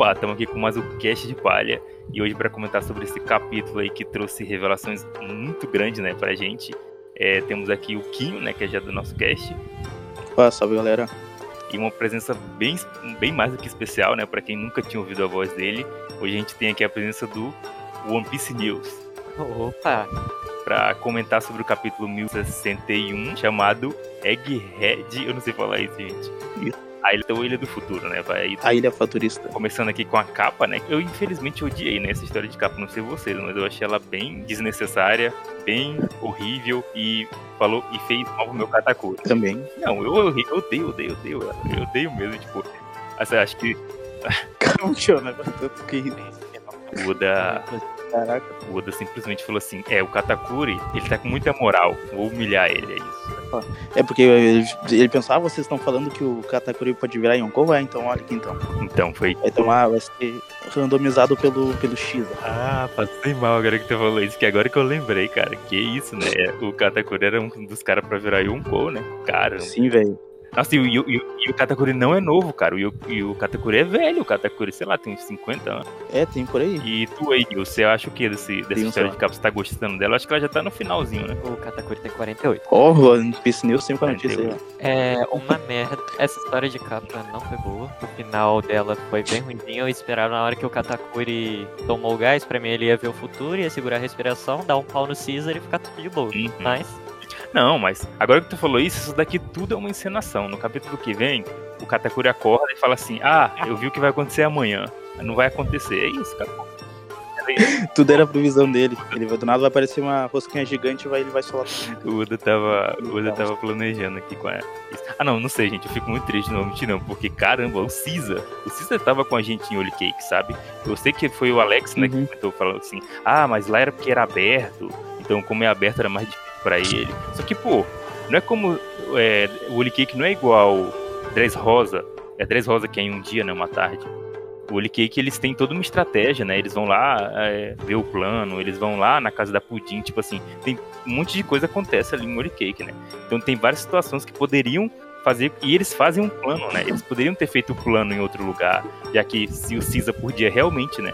Opa, estamos aqui com mais um cast de palha e hoje para comentar sobre esse capítulo aí que trouxe revelações muito grandes, né, pra gente. É, temos aqui o Quinho, né, que é já do nosso cast. Opa, salve galera. E uma presença bem, bem mais do que especial, né, para quem nunca tinha ouvido a voz dele. Hoje a gente tem aqui a presença do One Piece News. Opa! Para comentar sobre o capítulo 1061, chamado Egghead. Eu não sei falar isso, gente. Isso. A Ilha, ou Ilha do Futuro, né? Vai, A Ilha Futurista. Começando aqui com a capa, né? Eu infelizmente odiei, né, essa história de capa, não sei vocês, mas eu achei ela bem desnecessária, bem horrível e falou e fez mal pro meu Katakuri. Também. Não, eu, eu, eu odeio, odeio, odeio. Eu odeio mesmo, tipo. Assim, acho que Calma, né? Tanto que. o Oda, Caraca. o Oda simplesmente falou assim: é, o Katakuri, ele tá com muita moral, vou humilhar ele, é isso. É porque ele, ele pensou, ah, vocês estão falando que o Katakuri pode virar Yonkou? É, então olha aqui então. Então foi. Vai tomar, vai ser randomizado pelo, pelo X. Ah, passei mal agora que tu falou isso, que agora que eu lembrei, cara. Que isso, né? O Katakuri era um dos caras pra virar Yonkou, né? Caramba. Sim, velho. Nossa, e o, e, o- e o Katakuri não é novo, cara. E o, e o Katakuri é velho. O Katakuri, sei lá, tem uns 50 anos. É, tem por aí. E tu aí, você acha o que desse, dessa Tem história de capa? Você tá gostando dela? Eu acho que ela já tá no finalzinho, né? O Katakuri tem 48. Ó, oh, Piece News aí. ó. É uma merda. Essa história de capa não foi boa. O final dela foi bem ruimzinho. Eu esperava na hora que o Katakuri tomou o gás, pra mim ele ia ver o futuro, ia segurar a respiração, dar um pau no Caesar e ficar tudo de boa. Uhum. Mas, Não, mas agora que tu falou isso, isso daqui tudo é uma encenação. No capítulo que vem, o Katakuri acorda e fala assim: Ah, eu vi o que vai acontecer amanhã. Não vai acontecer. É isso, cara. Tudo era previsão dele. Ele vai, do nada vai aparecer uma rosquinha gigante e vai, ele vai solar. O Oda tava, o Oda tava planejando aqui com a. Ah, não, não sei, gente. Eu fico muito triste, não vou mentir, não. Porque, caramba, o Caesar. O Caesar tava com a gente em Holy Cake, sabe? Eu sei que foi o Alex, né, que Uhum. comentou falando assim: Ah, mas lá era porque era aberto. Então, como é aberto, era mais difícil pra ele. Só que, pô, não é como. É, o Holy Cake não é igual Dress Rosa. É Dress Rosa que é em um dia, né? Uma tarde. O Holy Cake, eles têm toda uma estratégia, né? Eles vão lá é, ver o plano, eles vão lá na casa da Pudim, tipo assim, tem um monte de coisa acontece ali em Holy Cake, né? Então tem várias situações que poderiam fazer, e eles fazem um plano, né? Eles poderiam ter feito o plano em outro lugar, já que se o Caesar podia realmente, né?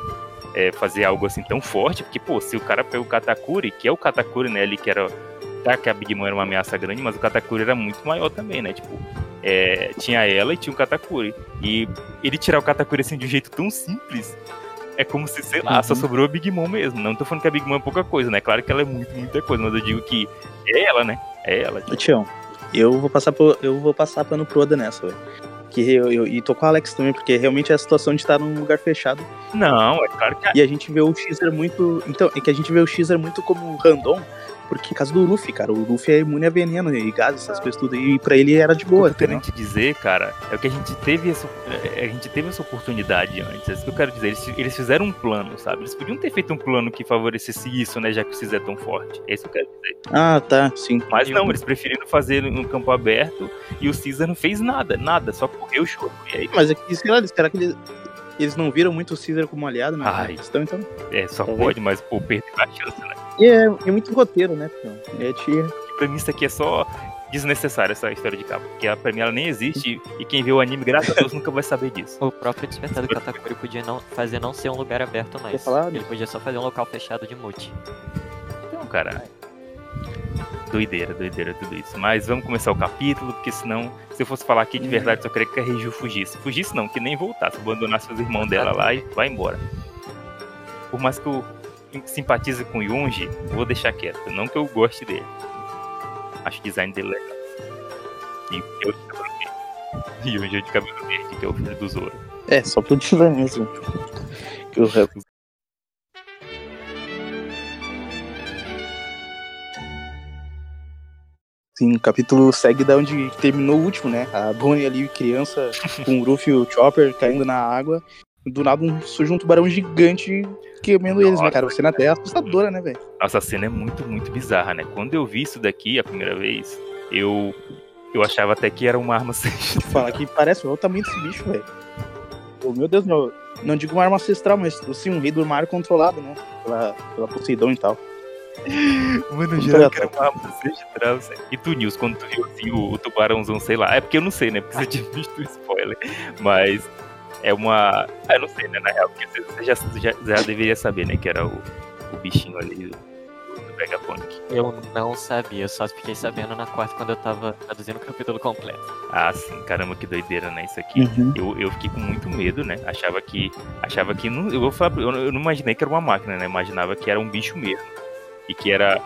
é, fazer algo assim tão forte, porque, pô, se o cara pega o Katakuri, que é o Katakuri, né, ali que era. Tá, que a Big Mom era uma ameaça grande, mas o Katakuri era muito maior também, né? Tipo, é, tinha ela e tinha o Katakuri. E ele tirar o Katakuri assim de um jeito tão simples. É como se, sei lá, Uhum. só sobrou a Big Mom mesmo. Não tô falando que a Big Mom é pouca coisa, né? Claro que ela é muito, muita coisa, mas eu digo que é ela, né? É ela. Ô, Tião, eu vou passar pro, eu vou passar pano pro Oda nessa, velho. Que eu, eu- e tô com o Alex também, porque realmente é a situação de estar num lugar fechado. Não, é claro que a E a gente vê o Xer muito. Então, é que a gente vê o Xer muito como random, porque por causa do Luffy, cara. O Luffy é imune a veneno e gás, essas coisas tudo. E pra ele era de boa, O que eu querendo te dizer, cara, é o que a gente teve essa, é, a gente teve essa oportunidade antes. É isso que eu quero dizer. Eles, eles fizeram um plano, sabe? Eles podiam ter feito um plano que favorecesse isso, né? Já que o Cis é tão forte. É isso que eu quero dizer. Ah, tá, sim. Mas não, eles preferiram fazer no campo aberto e o Caesar não fez nada, nada, só correu o choro. E aí, Mas é que, sei lá, será que eles, eles não viram muito o Caesar como aliado, né? Ai. questão, então. é, só Talvez. pode, mas pô, perdeu a chance, né? E é, é muito roteiro, né, Tião? É tia. Pra mim isso aqui é só desnecessário, essa história de capa. Porque pra mim ela nem existe e quem vê o anime, graças a Deus, nunca vai saber disso. o próprio despertar do Katakuri podia não, fazer não ser um lugar aberto mais. Falar? Ele podia só fazer um local fechado de multi. Então, cara. Doideira, doideira, tudo isso. Mas vamos começar o capítulo, porque senão, se eu fosse falar aqui de verdade, só queria que a Reiju fugisse. Fugisse não, que nem voltasse, abandonasse os irmãos dela lá e vai embora. Por mais que eu simpatize com o Yonji, vou deixar quieto. Não que eu goste dele. Acho o design dele legal. E eu de cabelo verde. Yonji é de cabelo verde, que é o filho do Zoro. É, só pro design mesmo. Que o resto. Sim, o capítulo segue da onde terminou o último, né? A Bonnie ali, criança, com o Ruffy e o Chopper caindo na água. Do nada um, surge um tubarão gigante queimando eles, né, cara? Você na terra é assustadora, né, velho? Nossa, a cena é muito, muito bizarra, né? Quando eu vi isso daqui a primeira vez, eu eu achava até que era uma arma sem Falar que parece olha o tamanho desse bicho, velho. Meu Deus, meu, não digo uma arma ancestral, mas assim, um rei do mar controlado, né? Pela, pela Poseidon e tal. Mano, que era uma arma ancestral, sério. E tu, Nils, quando tu viu assim, o, o tubarãozão, sei lá, é porque eu não sei, né? Porque você tinha visto o spoiler. Mas É uma. Ah, eu não sei, né? Na real, porque você já, já, já deveria saber, né? Que era o, o bichinho ali do, do Vegapunk. Eu não sabia, eu só fiquei sabendo na quarta quando eu tava traduzindo o capítulo completo. Ah, sim, caramba, que doideira, né? Isso aqui. Uhum. Eu, eu fiquei com muito medo, né? Achava que. Achava que. Não, eu, vou falar, eu, não- eu não imaginei que era uma máquina, né? Imaginava que era um bicho mesmo. E que era.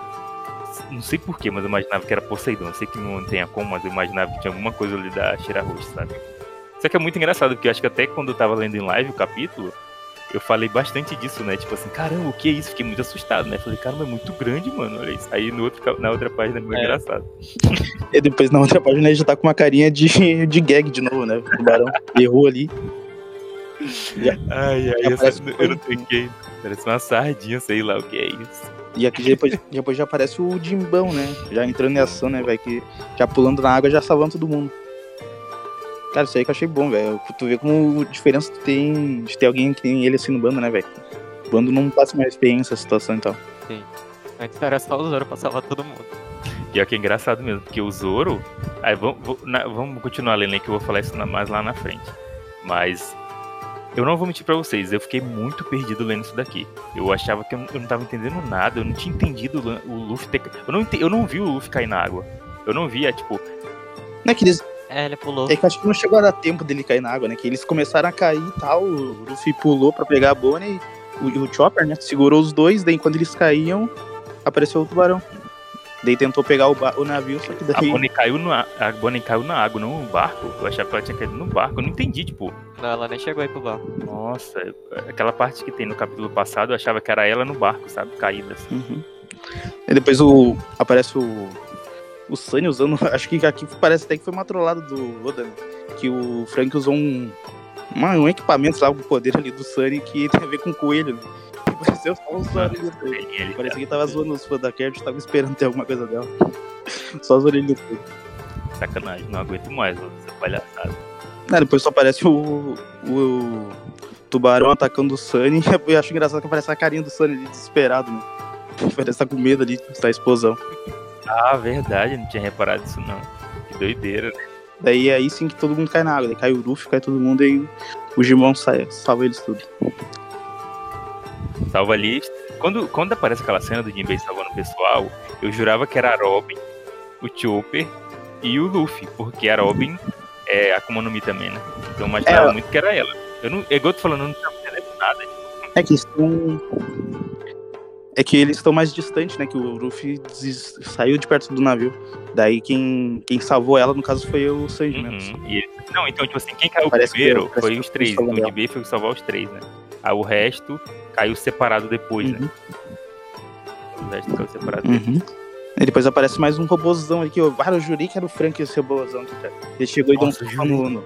Não sei porquê, mas eu imaginava que era Poseidon. Eu sei que não tenha como, mas eu imaginava que tinha alguma coisa ali da Shira Roxa, sabe? Só que é muito engraçado, porque eu acho que até quando eu tava lendo em live o capítulo, eu falei bastante disso, né? Tipo assim, caramba, o que é isso? Fiquei muito assustado, né? Falei, caramba, é muito grande, mano. Olha isso. Aí no outro, na outra página é muito É. engraçado. E depois na outra página ele já tá com uma carinha de, de gag de novo, né? O tubarão errou ali. Ai, ai, Já eu, não pânico, toquei. Parece uma sardinha, sei lá o que é isso. E aqui depois, depois já aparece o Jimbão, né? Já entrando em ação, né, velho? Que já pulando na água, já salvando todo mundo. Cara, isso aí que eu achei bom, velho. Tu vê como diferença tu tem de ter alguém que tem ele assim no bando, né, velho? O bando não passa mais experiência essa situação e tal. Antes era só o Zoro pra salvar todo mundo. Pior que é engraçado mesmo, porque o Zoro. Aí vamos, vou- na- vamos continuar lendo aí que eu vou falar isso na- mais lá na frente. Mas. Eu não vou mentir pra vocês, eu fiquei muito perdido lendo isso daqui. Eu achava que eu não, eu não tava entendendo nada, eu não tinha entendido o Luffy ter. Eu não, eu não vi o Luffy cair na água. Eu não via, tipo, Não é que eles. É, ele pulou. É que eu acho que não chegou a dar tempo dele cair na água, né? Que eles começaram a cair e tal. O Luffy pulou pra pegar a Bonnie e o, o Chopper, né? Segurou os dois, daí quando eles caíam, apareceu o tubarão. Daí tentou pegar o, o navio, só que a daí. Bonnie caiu na, a Bonnie caiu na água, não no barco. Eu achava que ela tinha caído no barco, eu não entendi, tipo. Não, ela nem chegou aí pro barco. Nossa, aquela parte que tem no capítulo passado, eu achava que era ela no barco, sabe? Caída assim. Uhum. E depois o. aparece o. O Sunny usando. Acho que aqui parece até que foi uma trollada do Oda, né? Que o Frank usou um. uma- um equipamento lá com o poder ali do Sunny que tem a ver com o coelho, né? Pareceu só um. Ele- ele- Parecia que tava zoando os fãs da Cat, tava esperando ter alguma coisa dela. Só as orelhas do. Sacanagem, não aguento mais, mano, essa palhaçada. Ah, depois só aparece o. o tubarão atacando o Sunny. Eu acho engraçado que aparece a carinha do Sunny ali desesperado, né? Parece que tá com medo ali da explosão. Ah, verdade, não tinha reparado isso não. Que doideira, né? Daí é aí sim que todo mundo cai na água. Daí cai o Luffy, cai todo mundo e o Gimon sai, salva eles tudo. Salva ali. Quando, quando aparece aquela cena do Jinbei salvando o pessoal, eu jurava que era a Robin, o Chopper e o Luffy, porque a Robin é a Akuma no Mi também, né? Então eu imaginava É. muito que era ela. Eu não, é igual eu tô falando, eu não tava entendendo nada. É que estão. É que eles estão mais distantes, né? Que o Luffy saiu de perto do navio. Daí quem, quem salvou ela, no caso, foi o Sanji. Uhum. E não, então, tipo assim, quem caiu Parece que- primeiro parece foi que os três. O. Jinbei foi salvar os três, né? Aí o resto caiu separado depois, né? Uhum. O resto caiu separado depois. Uhum. E depois aparece mais um robôzão ali que eu, ah, eu jurei que era o Frank esse robôzão aqui. Ele chegou e deu um Nossa, no, no,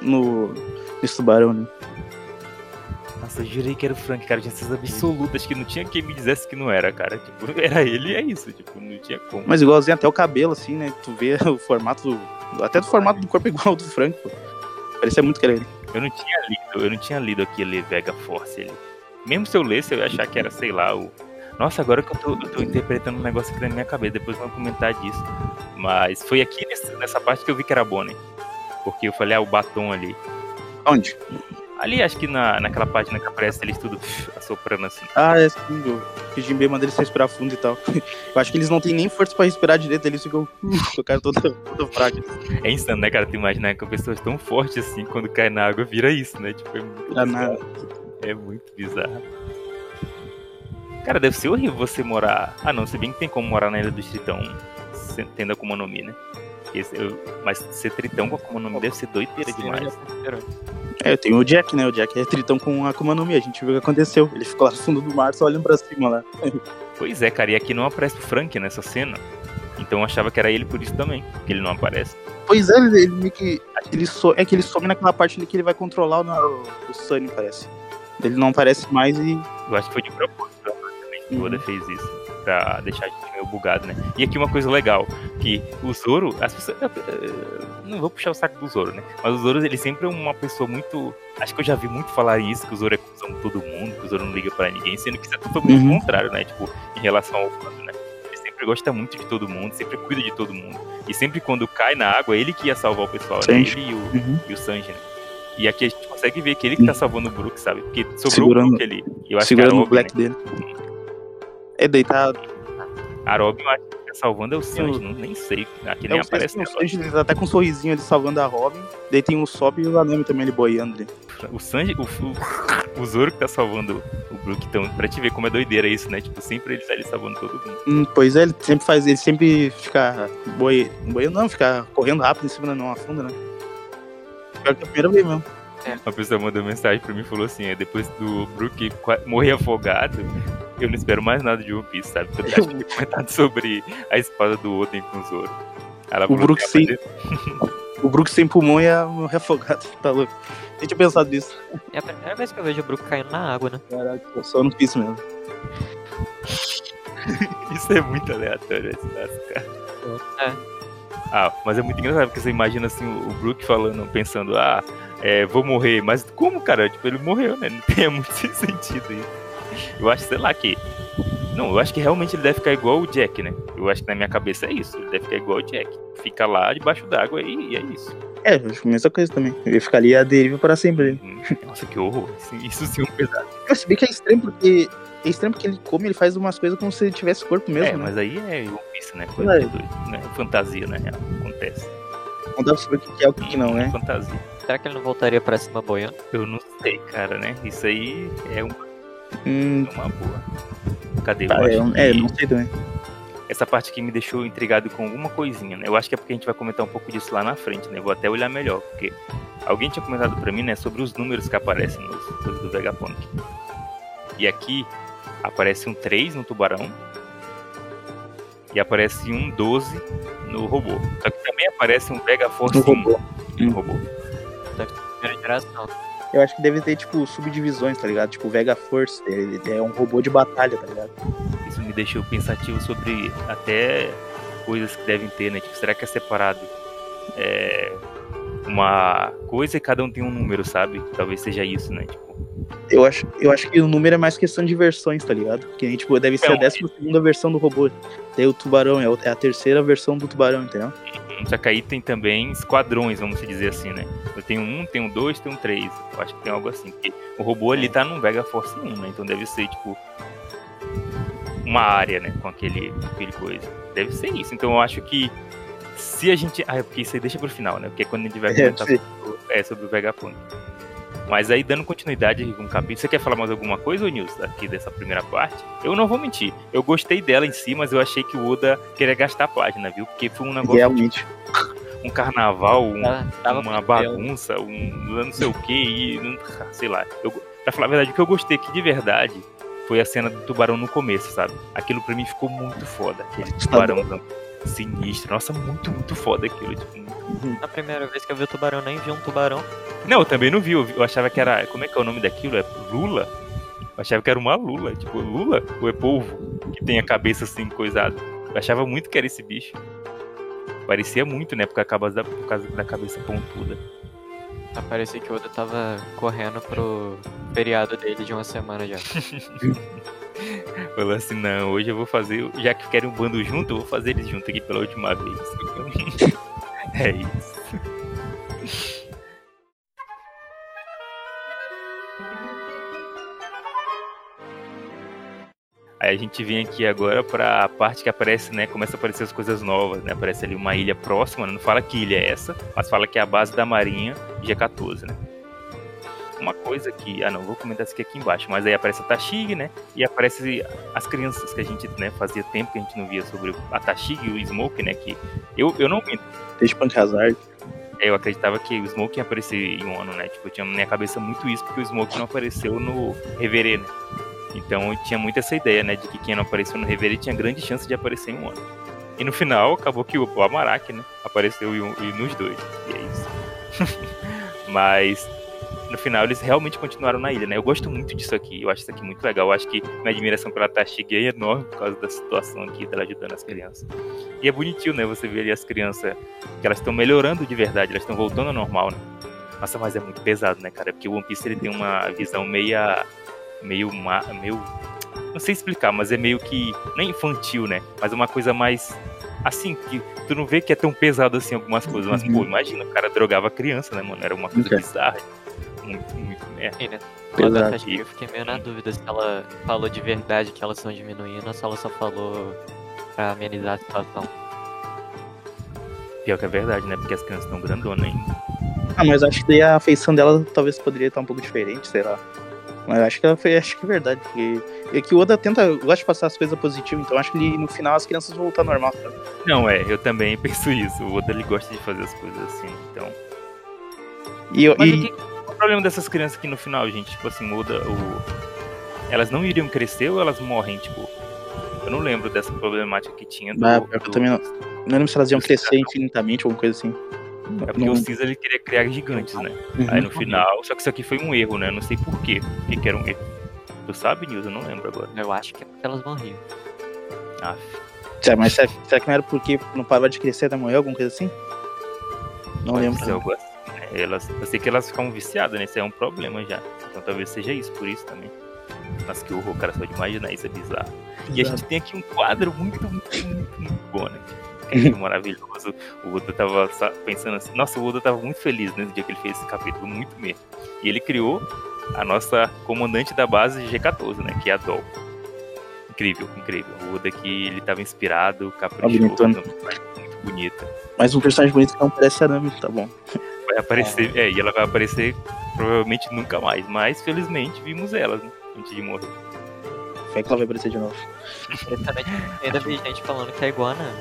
no, nesse tubarão, né? Nossa, jurei que era o Frank, cara. Eu tinha certeza absoluta. Acho que não tinha quem me dissesse que não era, cara. Tipo, era ele e é isso. Tipo, não tinha como. Mas igualzinho até o cabelo, assim, né? Tu vê o formato. do- Até do formato do corpo igual ao do Frank, pô. Parecia muito que era ele. Eu não tinha lido, eu não tinha lido aquele Vega Force ali. Mesmo se eu lesse, eu ia achar que era, sei lá, o. Nossa, agora que eu tô, eu tô interpretando um negócio aqui na minha cabeça, depois vamos comentar disso. Mas foi aqui nessa parte que eu vi que era Bonnie. Porque eu falei, ah, o batom ali. Onde? Ali, acho que na, naquela página que aparece eles tudo assoprando assim. Ah, é sim, o que o Jinbei manda eles respirar fundo e tal. Eu acho que eles não têm nem força pra respirar direito, eles ficam com o cara todo, fraco. É insano, né, cara? Tu imaginar que pessoas tão fortes assim, quando cai na água, vira isso, né? Tipo, é muito bizarro. É muito bizarro. Cara, deve ser horrível você morar. Ah, não, se bem que tem como morar na Ilha do Tritão tendo Akuma no Mi, né? Eu- Mas ser tritão com Akuma no Mi deve ser doideira Sim, demais. esperando. É, tem o Jack, né? O Jack é tritão com a Akuma no Mi. A gente viu o que aconteceu. Ele ficou lá no fundo do mar, só olhando pra cima lá. Pois é, cara, e aqui não aparece o Frank nessa cena. Então eu achava que era ele por isso também, que ele não aparece. Pois é, ele, meio que. Ele so, é que ele some naquela parte ali que ele vai controlar o, o Sunny, parece. Ele não aparece mais e. Eu acho que foi de propósito também que o Uhum. Oda fez isso. Pra deixar a gente meio bugado, né? E aqui uma coisa legal, que o Zoro, as pessoas. Não vou puxar o saco do Zoro, né? Mas o Zoro, ele sempre é uma pessoa muito. Acho que eu já vi muito falar isso, que o Zoro é cuzão com todo mundo, que o Zoro não liga pra ninguém, sendo que isso é totalmente o Uhum. contrário, né? Tipo, em relação ao Kando, né? Ele sempre gosta muito de todo mundo, sempre cuida de todo mundo. E sempre quando cai na água, ele que ia salvar o pessoal, né? Ele e o, Uhum. e o Sanji, né? E aqui, tipo, consegue ver que ele que tá salvando o Brook, sabe? Porque sobrou Segurando- o Brook ali. Eu acho Segurando que a o black dele. É, daí tá. a Robin, eu acho que tá salvando é o Sanji, não, nem sei. Aqui nem É, o aparece Sanji, tá até com um sorrisinho ali salvando a Robin. Daí tem o Sop e o Anami também ali boiando ali. O Sanji, o, o, o Zoro que tá salvando o Brook, então, pra te ver como é doideira isso, né? Tipo, sempre ele tá ali salvando todo mundo. Hum, pois é, ele sempre faz, ele sempre fica boi, boiando, não, fica correndo rápido em cima da não afunda, né? Pior que é a primeira vez mesmo. Uma pessoa mandou mensagem pra mim e falou assim: é, depois do Brook morrer afogado, eu não espero mais nada de One Piece, sabe? Eu acho que comentado sobre a espada do Oden com o Zoro. Ela O Brook fazer- O Brook sem pulmão e a morrer afogado, tá louco. Nem tinha pensado nisso. É a primeira vez que eu vejo o Brook caindo na água, né? Caraca, eu só não fiz mesmo. Isso é muito aleatório, esse caso, cara. É. Ah, mas é muito engraçado, porque você imagina assim o o Brook falando, pensando, ah, é, vou morrer, mas como, cara? Tipo, ele morreu, né? Não tem muito sentido aí. Eu acho, sei lá, que. Não, eu acho que realmente ele deve ficar igual o Jack, né? Eu acho que na minha cabeça é isso. Ele deve ficar igual o Jack. Fica lá debaixo d'água e, e é isso. É, eu acho a mesma coisa também. Ele fica ali a deriva para sempre. Hum, Nossa, que horror. Isso, isso sim é um pesado. Eu se bem que é estranho porque. É estranho porque ele come, ele faz umas coisas como se ele tivesse corpo mesmo, é, né? mas aí é Piece, né? Coisa É. de doido, né? Fantasia, real. Acontece. Não dá pra saber o que é o que que não, né? Fantasia. Será que ele não voltaria pra cima boiando? Eu não sei, cara, né? Isso aí é uma, Hum, uma boa. Cadê? Eu tá, é, acho é, que não sei também. essa parte aqui me deixou intrigado com alguma coisinha, né? Eu acho que é porque a gente vai comentar um pouco disso lá na frente, né? Eu vou até olhar melhor, porque alguém tinha comentado pra mim, né, sobre os números que aparecem nos coisas do Vegapunk. E aqui aparece um 3 no tubarão e aparece um 12 no robô. Só que também aparece um Vega Force No 1 robô. no robô. Primeira geração. Eu acho que deve ter, tipo, subdivisões, tá ligado? Tipo, Vega Force, ele é um robô de batalha, tá ligado? Isso me deixou pensativo sobre até coisas que devem ter, né? Tipo, será que é separado é, uma coisa e cada um tem um número, sabe? Talvez seja isso, né? Tipo, Eu acho, eu acho que o número é mais questão de versões, tá ligado? Que a gente, tipo, deve ser a Então, décima segunda versão do robô. Daí o tubarão é é a terceira versão do tubarão, entendeu? só que aí tem também esquadrões, vamos dizer assim, né? Tenho um, tenho dois, tenho três. Eu acho que tem algo assim. Porque o robô ali tá num Vega Force 1, né? Então deve ser, tipo, uma área, né? Com aquele, com aquele coisa. Deve ser isso. Então eu acho que se a gente. Ah, é porque isso aí deixa pro final, né? Porque é quando a gente vai É, comentar sim. sobre, é, sobre o Vegapunk. Mas aí, dando continuidade aqui com o capítulo, você quer falar mais alguma coisa, ô Nils, aqui dessa primeira parte? Eu não vou mentir. Eu gostei dela em si, mas eu achei que o Oda queria gastar a página, viu? Porque foi um negócio, Realmente. Um carnaval, um, Tava- tava uma bagunça, um não sei o que, e sei lá. Eu, pra falar a verdade, o que eu gostei aqui de verdade foi a cena do tubarão no começo, sabe? Aquilo pra mim ficou muito foda. Aquele tubarão sinistro. Nossa, muito, muito foda aquilo. Tipo, muito Na primeira vez que eu vi o tubarão, nem vi um tubarão. não, eu também não vi. Eu, vi- eu achava que era. Como é que é o nome daquilo? É Lula? Eu achava que era uma Lula. Tipo, Lula ou é polvo? Que tem a cabeça assim, coisada. Eu achava muito que era esse bicho. Parecia muito, né? Por causa da, por causa da cabeça pontuda. Parecia que o Oda tava correndo pro feriado dele de uma semana já. Falou assim: não, hoje eu vou fazer. Já que querem um bando junto, eu vou fazer eles junto aqui pela última vez. é isso. Aí a gente vem aqui agora pra parte que aparece, né? Começa a aparecer as coisas novas, né? Aparece ali uma ilha próxima, né, não fala que ilha é essa, mas fala que é a base da marinha G14, né? Uma coisa que. Ah não, vou comentar isso aqui, aqui embaixo, mas aí aparece a Tashig, né? E aparece as crianças que a gente, né, fazia tempo que a gente não via sobre a Tashig e o Smoke, né? Que eu, eu não Desde Punk Hazard. é, eu acreditava que o Smoke ia aparecer em um ano, né? Tipo, eu tinha na minha cabeça muito isso, porque o Smoke não apareceu no Reverê, né? Então tinha muito essa ideia, né? De que quem não apareceu no Reverê tinha grande chance de aparecer em um ano. E no final, acabou que o, Amarak, né? Apareceu um- e nos dois. E é isso. Mas no final eles realmente continuaram na ilha, né? Eu gosto muito disso aqui, eu acho isso aqui muito legal. Eu acho que minha admiração pela Tashig é enorme por causa da situação aqui dela ajudando as crianças. E é bonitinho, né? Você vê ali as crianças que elas estão melhorando de verdade, elas estão voltando ao normal, né? Nossa, mas é muito pesado, né, cara? Porque o One Piece ele tem uma visão meia. Meio. ma- meio. Não sei explicar, mas é meio que. Não é infantil, né? Mas é uma coisa mais. Assim, que tu não vê que é tão pesado assim algumas coisas. Mas, Uhum. pô, imagina, o cara drogava criança, né, mano? Era uma coisa Ok. bizarra. muito, muito. É. Né? Pesado. Uma acho que eu fiquei meio na dúvida se ela falou de verdade que elas estão diminuindo ou se ela só falou pra amenizar a situação. Pior que é verdade, né? Porque as crianças estão grandonas ainda. Ah, mas acho que daí a feição dela talvez poderia estar um pouco diferente, sei lá. Mas acho que ela foi, acho que é verdade, porque é que o Oda tenta, gosta de passar as coisas positivas, então acho que ele, no final as crianças vão voltar normal. sabe? Não, é, eu também penso isso. O Oda ele gosta de fazer as coisas assim, então. E, eu, Mas e- o, o problema dessas crianças aqui no final, gente? Tipo assim, o Oda, o... elas não iriam crescer ou elas morrem, tipo. Eu não lembro dessa problemática que tinha do. Ah, eu do- também não- não lembro se elas iam crescer infinitamente, alguma coisa assim. É porque Não- o Caesar ele queria criar gigantes, né? Uhum. Aí no final, só que isso aqui foi um erro, né? Eu não sei por quê. Por que que era um erro? Tu sabe, Nilson? Eu não lembro agora. Eu acho que é porque elas morriam. Ah, Será, mas será, será que não era porque não parava de crescer até morrer, alguma coisa assim? Não pode lembro. algo assim, né? Elas, eu sei que elas ficam viciadas, né? Isso é um problema já. Então talvez seja isso, por isso também. Mas que horror, cara, só de imaginar isso é bizarro. E a gente tem aqui um quadro muito, muito, muito, muito bom, né? Que é maravilhoso. O Oda tava sa- pensando assim, nossa, o Oda tava muito feliz nesse dia que ele fez esse capítulo, muito mesmo. E ele criou a nossa comandante da base G14, né? Que é a Dol. Incrível, incrível. O Oda aqui, ele tava inspirado, caprichoso, bonitona. muito bonita. Mais um personagem bonito que não parece a Nami, tá bom. Vai aparecer, é, e ela vai aparecer provavelmente nunca mais. Mas felizmente vimos ela, né? Antes de morrer. Fé que ela vai aparecer de novo. Eu também ainda vi gente falando que é igual a Nami.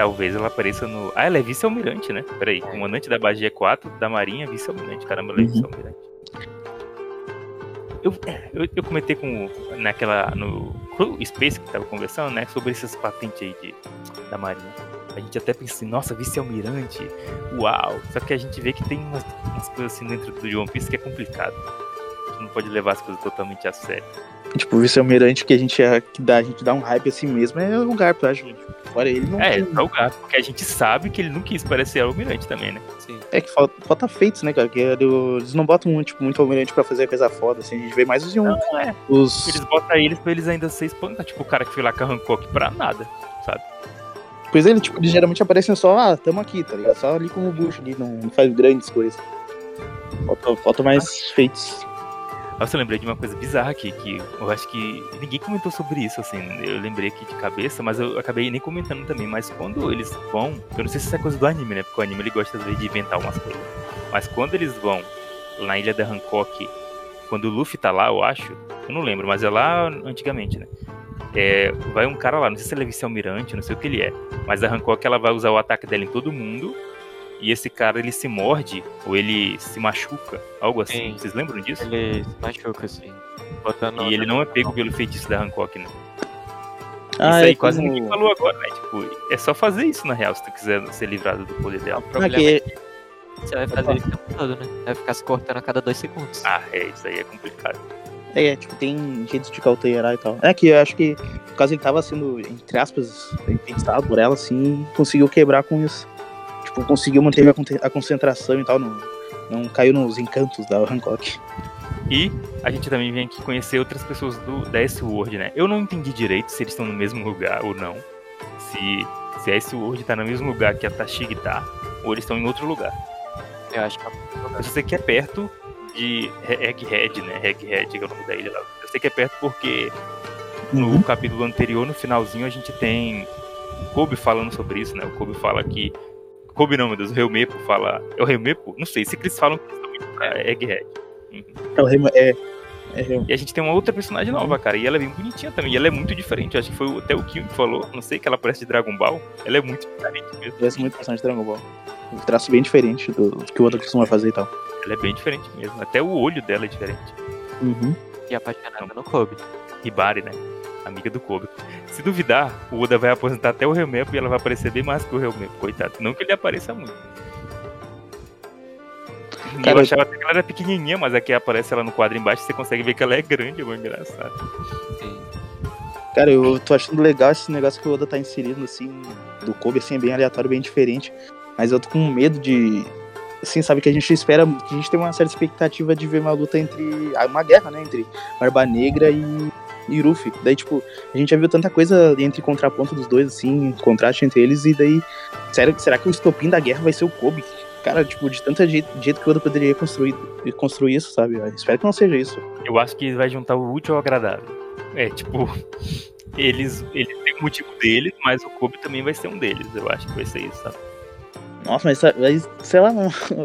Talvez ela apareça no. Ah, ela é vice-almirante, né? Peraí, comandante da base G4 da Marinha, vice-almirante. Caramba, ela é Uhum. vice-almirante. Eu, é, eu, eu comentei com. naquela. no Crew Space que tava conversando, né? Sobre essas patentes aí de, da Marinha. A gente até pensa assim, nossa, vice-almirante, uau. Só que a gente vê que tem umas, umas coisas assim dentro do One Piece que é complicado. Gente não pode levar as coisas totalmente a sério. Tipo, o vice-almirante que a gente, é- que dá, a gente dá um hype assim mesmo é o Garp, acho. Tipo, Fora ele, não É, tem- é o gato, porque a gente sabe que ele não quis parecer almirante também, né? Sim. É que falta, falta feitos, né, cara? Que é do- eles não botam tipo, muito almirante pra fazer coisa foda, assim. A gente vê mais os, Não, é. os, Eles botam eles pra eles ainda ser espancados. Tipo, o cara que foi lá com a Hancock pra nada, sabe? Pois ele, tipo, eles geralmente aparecem só, ah, tamo aqui, tá ligado? Só ali com o bucho ali, não, não faz grandes coisas. Falta, falta mais feitos. Nossa, eu lembrei de uma coisa bizarra aqui, que eu acho que ninguém comentou sobre isso, assim. Eu lembrei aqui de cabeça, mas eu acabei nem comentando também. Mas quando eles vão, eu não sei se isso é coisa do anime, né? Porque o anime ele gosta às vezes de inventar umas coisas. Mas quando eles vão na ilha da Hancock, quando o Luffy tá lá, eu acho, eu não lembro, mas é lá antigamente, né? É, vai um cara lá, não sei se ele é vice-almirante, não sei o que ele é. Mas a Hancock ela vai usar o ataque dela em todo mundo. E esse cara ele se morde ou ele se machuca, algo assim. Sim. Vocês lembram disso? Ele se machuca, assim. Botando E ele não é pego pelo feitiço da Hancock, né? Ah, isso aí é quase como- ninguém falou agora, né? Tipo, é só fazer isso na real, se tu quiser ser livrado do poder dela. O Ah, problema é que você vai fazer isso o tempo todo, né? Vai ficar se cortando a cada dois segundos. Ah, é, isso aí é complicado. É, tipo, tem jeitos de cauterar e tal. É que eu acho que, no caso, ele tava sendo, entre aspas, infectado por ela, assim, e conseguiu quebrar com isso. Tipo, conseguiu manter a, concentração e tal, não, não caiu nos encantos da Hancock. E a gente também vem aqui conhecer outras pessoas do, da S-Word, né? Eu não entendi direito se eles estão no mesmo lugar ou não. Se, se a S-Word tá no mesmo lugar que a Tashig tá, ou eles estão em outro lugar. Eu acho que é Eu sei que é perto de Egghead, né? Egghead, que é o nome da ilha lá. Eu sei que é perto porque no capítulo anterior, no finalzinho, a gente tem o Kobe falando sobre isso, né? O Kobe fala que. Kobe não, meu Deus, o Helmepo fala. É o Helmepo? Não sei, se que eles falam que eles estão pra Egghead. Uhum. É, o Remo- é, é, é, E a gente tem uma outra personagem nova, cara. E ela é bem bonitinha também. E ela é muito diferente. Eu acho que foi até o Kim que falou. Não sei que ela parece de Dragon Ball. Ela é muito diferente mesmo. parece muito personagem de Dragon Ball. Um traço bem diferente do, do que o outro costuma fazer e tal. Ela é bem diferente mesmo. Até o olho dela é diferente. Uhum. e apaixonada no Kobe. Hibari, né? Amiga do Kobe. Se duvidar, o Oda vai aposentar até o Helmepo e ela vai aparecer bem mais que o Helmepo, coitado. Não que ele apareça muito. E Cara, eu achava até que ela era pequenininha, mas aqui aparece ela no quadro embaixo você consegue ver que ela é grande, é muito engraçado. Sim. Cara, eu tô achando legal esse negócio que o Oda tá inserindo, assim, do Kobe, assim, é bem aleatório, bem diferente. Mas eu tô com medo de. Assim, sabe, que a gente espera. Que a gente tem uma certa expectativa de ver uma luta entre. ah, Uma guerra, né? Entre Barba Negra e. E Ruffy. Daí, tipo, a gente já viu tanta coisa entre contraponto dos dois, assim, contraste entre eles, e daí. Sério, será que o estopim da guerra vai ser o Kobe? Cara, tipo, de tanta jeito, jeito que o Oda poderia construir, construir isso, sabe? Eu espero que não seja isso. Eu acho que vai juntar o útil ao agradável. É, tipo, eles, eles têm o motivo deles, mas o Kobe também vai ser um deles. Eu acho que vai ser isso, sabe? Nossa, mas, mas, sei lá.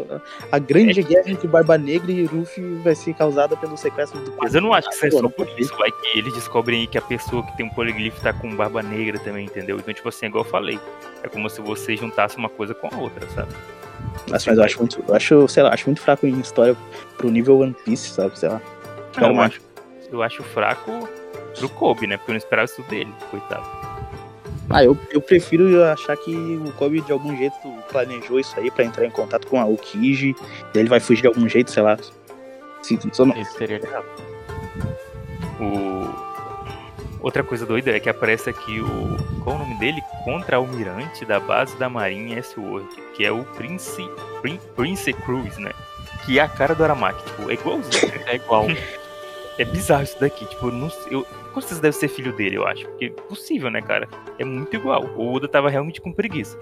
A grande guerra entre Barba Negra e Luffy vai ser causada pelo sequestro do Mas eu não acho que seja só por isso. Vai que eles descobrem que a pessoa que tem um poliglifo tá com Barba Negra também, entendeu? Então, tipo assim, igual eu falei. É como se você juntasse uma coisa com a outra, sabe? Nossa, mas eu acho muito, eu acho, sei lá, acho muito fraco em história pro nível One Piece, sabe? Sei lá. Não, eu, acho, eu acho fraco pro Kobe, né? Porque eu não esperava isso dele, coitado. Ah, eu, eu prefiro achar que o Kobe de algum jeito planejou isso aí pra entrar em contato com a Okiji, e ele vai fugir de algum jeito, sei lá. Se, só não... Isso seria legal. O... Outra coisa doida é que aparece aqui o. Qual o nome dele? Contra-almirante da base da Marinha S-Word, que é o Prince, Prince Cruz, né? Que é a cara do Aramaki, tipo, é igualzinho. é igual. É bizarro isso daqui, tipo, não, eu, com certeza deve ser filho dele, eu acho. Porque é possível, né, cara? É muito igual. O Oda tava realmente com preguiça.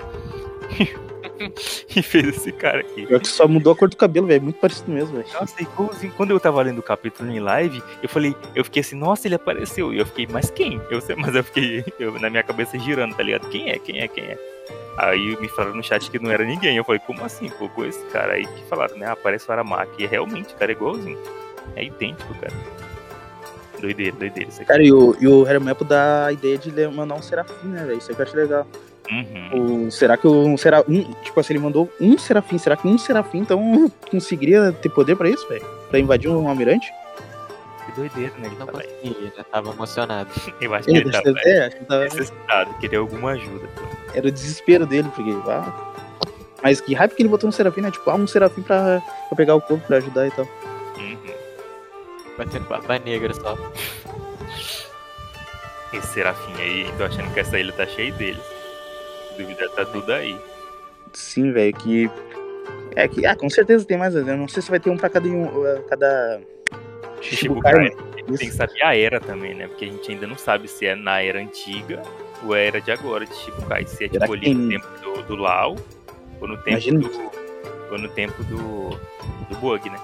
e fez esse cara aqui. Pior que só mudou a cor do cabelo, velho. É muito parecido mesmo, velho. Nossa, e quando eu tava lendo o capítulo em live, eu falei, eu fiquei assim, nossa, ele apareceu. E eu fiquei, mas quem? Eu sei, mas eu fiquei eu, na minha cabeça girando, tá ligado? Quem é? Quem é? Quem é? Aí me falaram no chat que não era ninguém. Eu falei, como assim? Pô, com esse cara aí que falaram, né? Aparece o Aramaki. E é realmente, cara, é igualzinho. É idêntico, cara. Doideira, doideira. Isso aqui. Cara, e o, e o Hermepo dá a ideia de mandar um serafim, né, velho? Isso aí que eu acho legal. Uhum. O, será que um será um, tipo assim, ele mandou um serafim, será que um serafim então conseguiria ter poder pra isso, velho? Pra invadir um almirante? Que doideira, né? Ele não conseguia, já tava emocionado. Eu acho que ele, ele tava, é, acho que tava necessitado, queria alguma ajuda. Era o desespero dele, porque, ah, mas que raiva que ele botou um serafim, né? Tipo, ah, um serafim pra, pra pegar o corpo, pra ajudar e tal. Vai ter barba negra só. Esse Serafim aí, tô achando que essa ilha tá cheia deles. Dúvida tá tudo aí. Sim, velho, que. É que. Ah, com certeza tem mais. Eu não sei se vai ter um pra cada. Um, cada... Shichibukai. Tem que saber a era também, né? Porque a gente ainda não sabe se é na era antiga ou a era de agora de Shichibukai. Se é tipo ali no tempo do, do Lau ou no tempo Imagina. do. Ou no tempo do. do Bug, né?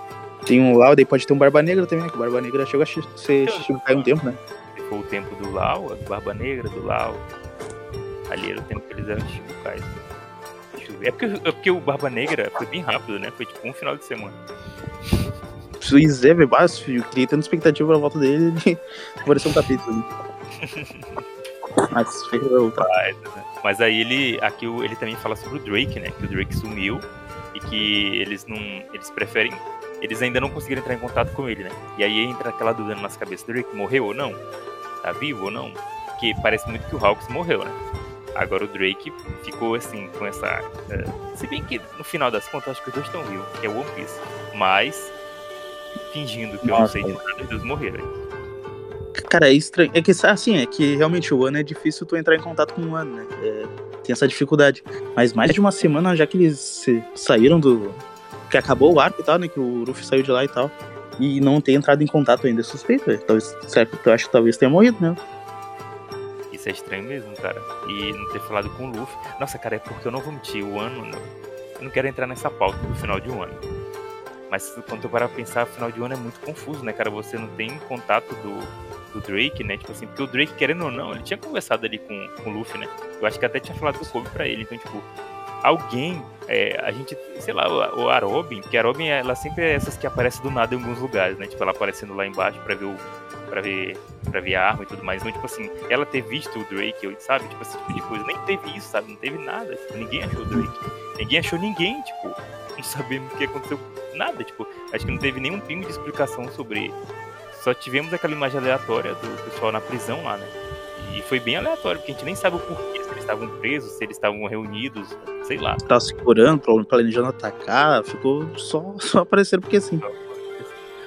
Tem um Lau, daí pode ter um Barba Negra também, né? Que o Barba Negra chegou a ser Shichibukai um tempo, né? Foi o tempo do Lau, a Barba Negra, do Lau. Ali era o tempo que eles eram Shichibukais. É porque, é porque o Barba Negra foi bem rápido, né? Foi tipo um final de semana. Pois é, velho. Eu criei tanta expectativa pra volta dele e apareceu um capítulo. Né? Mas foi Mas, né? Mas aí ele. Aqui ele também fala sobre o Drake, né? Que o Drake sumiu e que eles não. Eles preferem eles ainda não conseguiram entrar em contato com ele, né? E aí entra aquela dúvida nas cabeças do Drake, morreu ou não? Tá vivo ou não? Porque parece muito que o Hawks morreu, né? Agora o Drake ficou assim, com essa. Uh, se bem que no final das contas, acho que os dois estão vivos, que é o One Piece. Mas, fingindo que Nossa, eu não sei de nada, os dois morreram. Cara, é estranho. É que assim, é que realmente o ano é difícil tu entrar em contato com o ano, né? É, tem essa dificuldade. Mas mais de uma semana já que eles saíram do, que acabou o arco e tal, né? Que o Luffy saiu de lá e tal. E não ter entrado em contato ainda é suspeito, velho. Talvez, certo, eu acho que talvez tenha morrido mesmo. Isso é estranho mesmo, cara. E não ter falado com o Luffy. Nossa, cara, é porque eu não vou mentir. O ano. Eu não quero entrar nessa pauta do final de um ano. Mas quando eu parar pra pensar, final de um ano é muito confuso, né, cara? Você não tem contato do, do Drake, né? Tipo assim, porque o Drake, querendo ou não, ele tinha conversado ali com, com o Luffy, né? Eu acho que até tinha falado do Kobe pra ele. Então, tipo, alguém, é, a gente, sei lá, o, a Robin, que a Robin, ela sempre é essas que aparece do nada em alguns lugares, né? Tipo, ela aparecendo lá embaixo pra ver o para ver para ver a arma e tudo mais. Então, tipo assim, ela ter visto o Drake, sabe? Tipo, esse tipo de coisa. Nem teve isso, sabe? Não teve nada. Tipo, ninguém achou o Drake. Ninguém achou ninguém, tipo, não sabemos o que aconteceu. Nada, tipo, acho que não teve nenhum pingo de explicação sobre. Só tivemos aquela imagem aleatória do pessoal na prisão lá, né? E foi bem aleatório, porque a gente nem sabe o porquê, se eles estavam presos, se eles estavam reunidos, sei lá. Tava se curando, planejando atacar, ficou só, só aparecendo porque sim.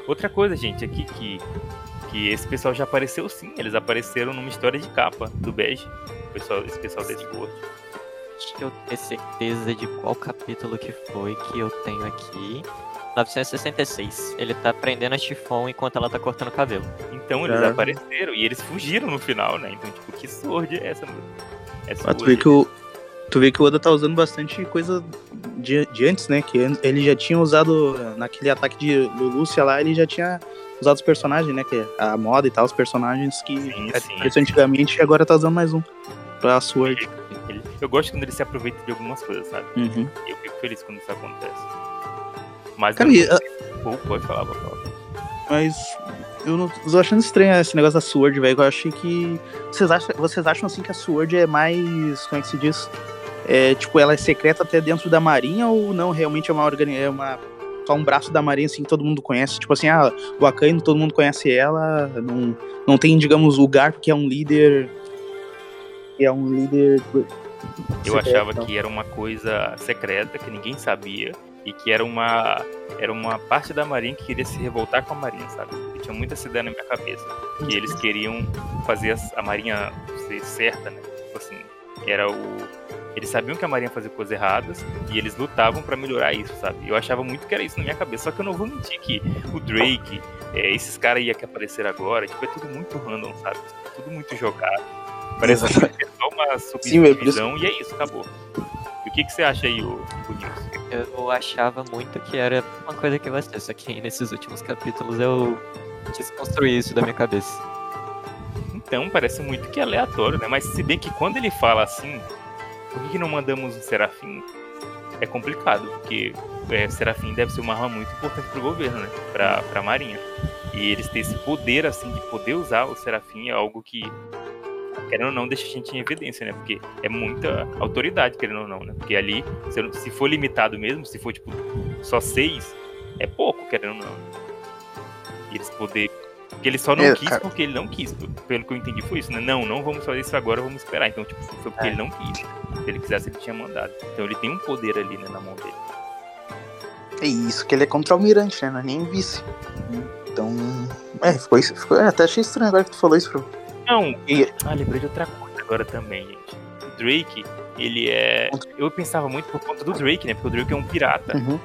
Outra coisa, gente, aqui que, que esse pessoal já apareceu sim, eles apareceram numa história de capa do Bege, pessoal, esse pessoal desse Sword. Acho que eu tenho certeza de qual capítulo que foi que eu tenho aqui. 966. Ele tá prendendo a Chifon enquanto ela tá cortando o cabelo. Então eles é. apareceram e eles fugiram no final, né? Então, tipo, que sword é essa, mano? É tu vê que o, Tu vê que o Oda tá usando bastante coisa de, de antes, né? Que ele já tinha usado naquele ataque de Lúcia lá, ele já tinha usado os personagens, né? Que é a moda e tal, os personagens que Sim, sim. apareceu antigamente e agora tá usando mais um. Pra Sword. Ele- eu gosto quando ele se aproveita de algumas coisas, sabe? Uhum. Eu fico feliz quando isso acontece. Mas Cara, eu- e, ah, Pô, pode falar, pode falar. mas eu não tô achando estranho esse negócio da Sword, velho. Eu achei que. Vocês acham, vocês acham assim que a Sword é mais. Como é que se diz? É, tipo, ela é secreta até dentro da marinha ou não? Realmente é uma organi é uma. Só um braço da marinha assim que todo mundo conhece. Tipo assim, ah, o Akainu, todo mundo conhece ela. Não, não tem, digamos, o Garp, que é um líder. Que é um líder. Eu secreto, achava então. que era uma coisa secreta que ninguém sabia e que era uma era uma parte da marinha que queria se revoltar com a marinha, sabe? Eu tinha muita essa ideia na minha cabeça que eles queriam fazer a marinha ser certa, né? Tipo assim, era o eles sabiam que a marinha fazia coisas erradas e eles lutavam pra melhorar isso, sabe? Eu achava muito que era isso na minha cabeça, só que eu não vou mentir que o Drake, é, esses caras aí que apareceram agora, tipo, é tudo muito random, sabe? Tudo muito jogado. Parece que é só uma Sim, subdivisão e é isso, acabou. E o que, que você acha aí, o, o Nilson? Eu achava muito que era uma coisa que ia ser, só que nesses últimos capítulos eu desconstruí isso da minha cabeça. Então, parece muito que é aleatório, né? Mas se bem que quando ele fala assim, por que, não mandamos um Serafim? É complicado, porque é, Serafim deve ser uma arma muito importante pro governo, né? Pra, pra Marinha. E eles terem esse poder, assim, de poder usar o Serafim é algo que, querendo ou não, deixa a gente em evidência, né? Porque é muita autoridade, querendo ou não, né? Porque ali, se, eu for limitado mesmo, se for, tipo, só seis, é pouco, querendo ou não. E eles poder porque ele só não É, quis cara. porque ele não quis. Pelo que eu entendi foi isso, né? Não, não vamos fazer isso agora, vamos esperar. Então, tipo, foi porque É. ele não quis. Se ele quisesse, ele tinha mandado. Então ele tem um poder ali, né, na mão dele. É isso, que ele é contra-almirante, né? Não é nem vice. Então. É, ficou isso. Ficou, é, até achei estranho agora que tu falou isso, pro. Não, E- ah, lembrei de outra coisa agora também, gente. O Drake, ele é. Eu pensava muito por conta do Drake, né? Porque o Drake é um pirata. Uhum.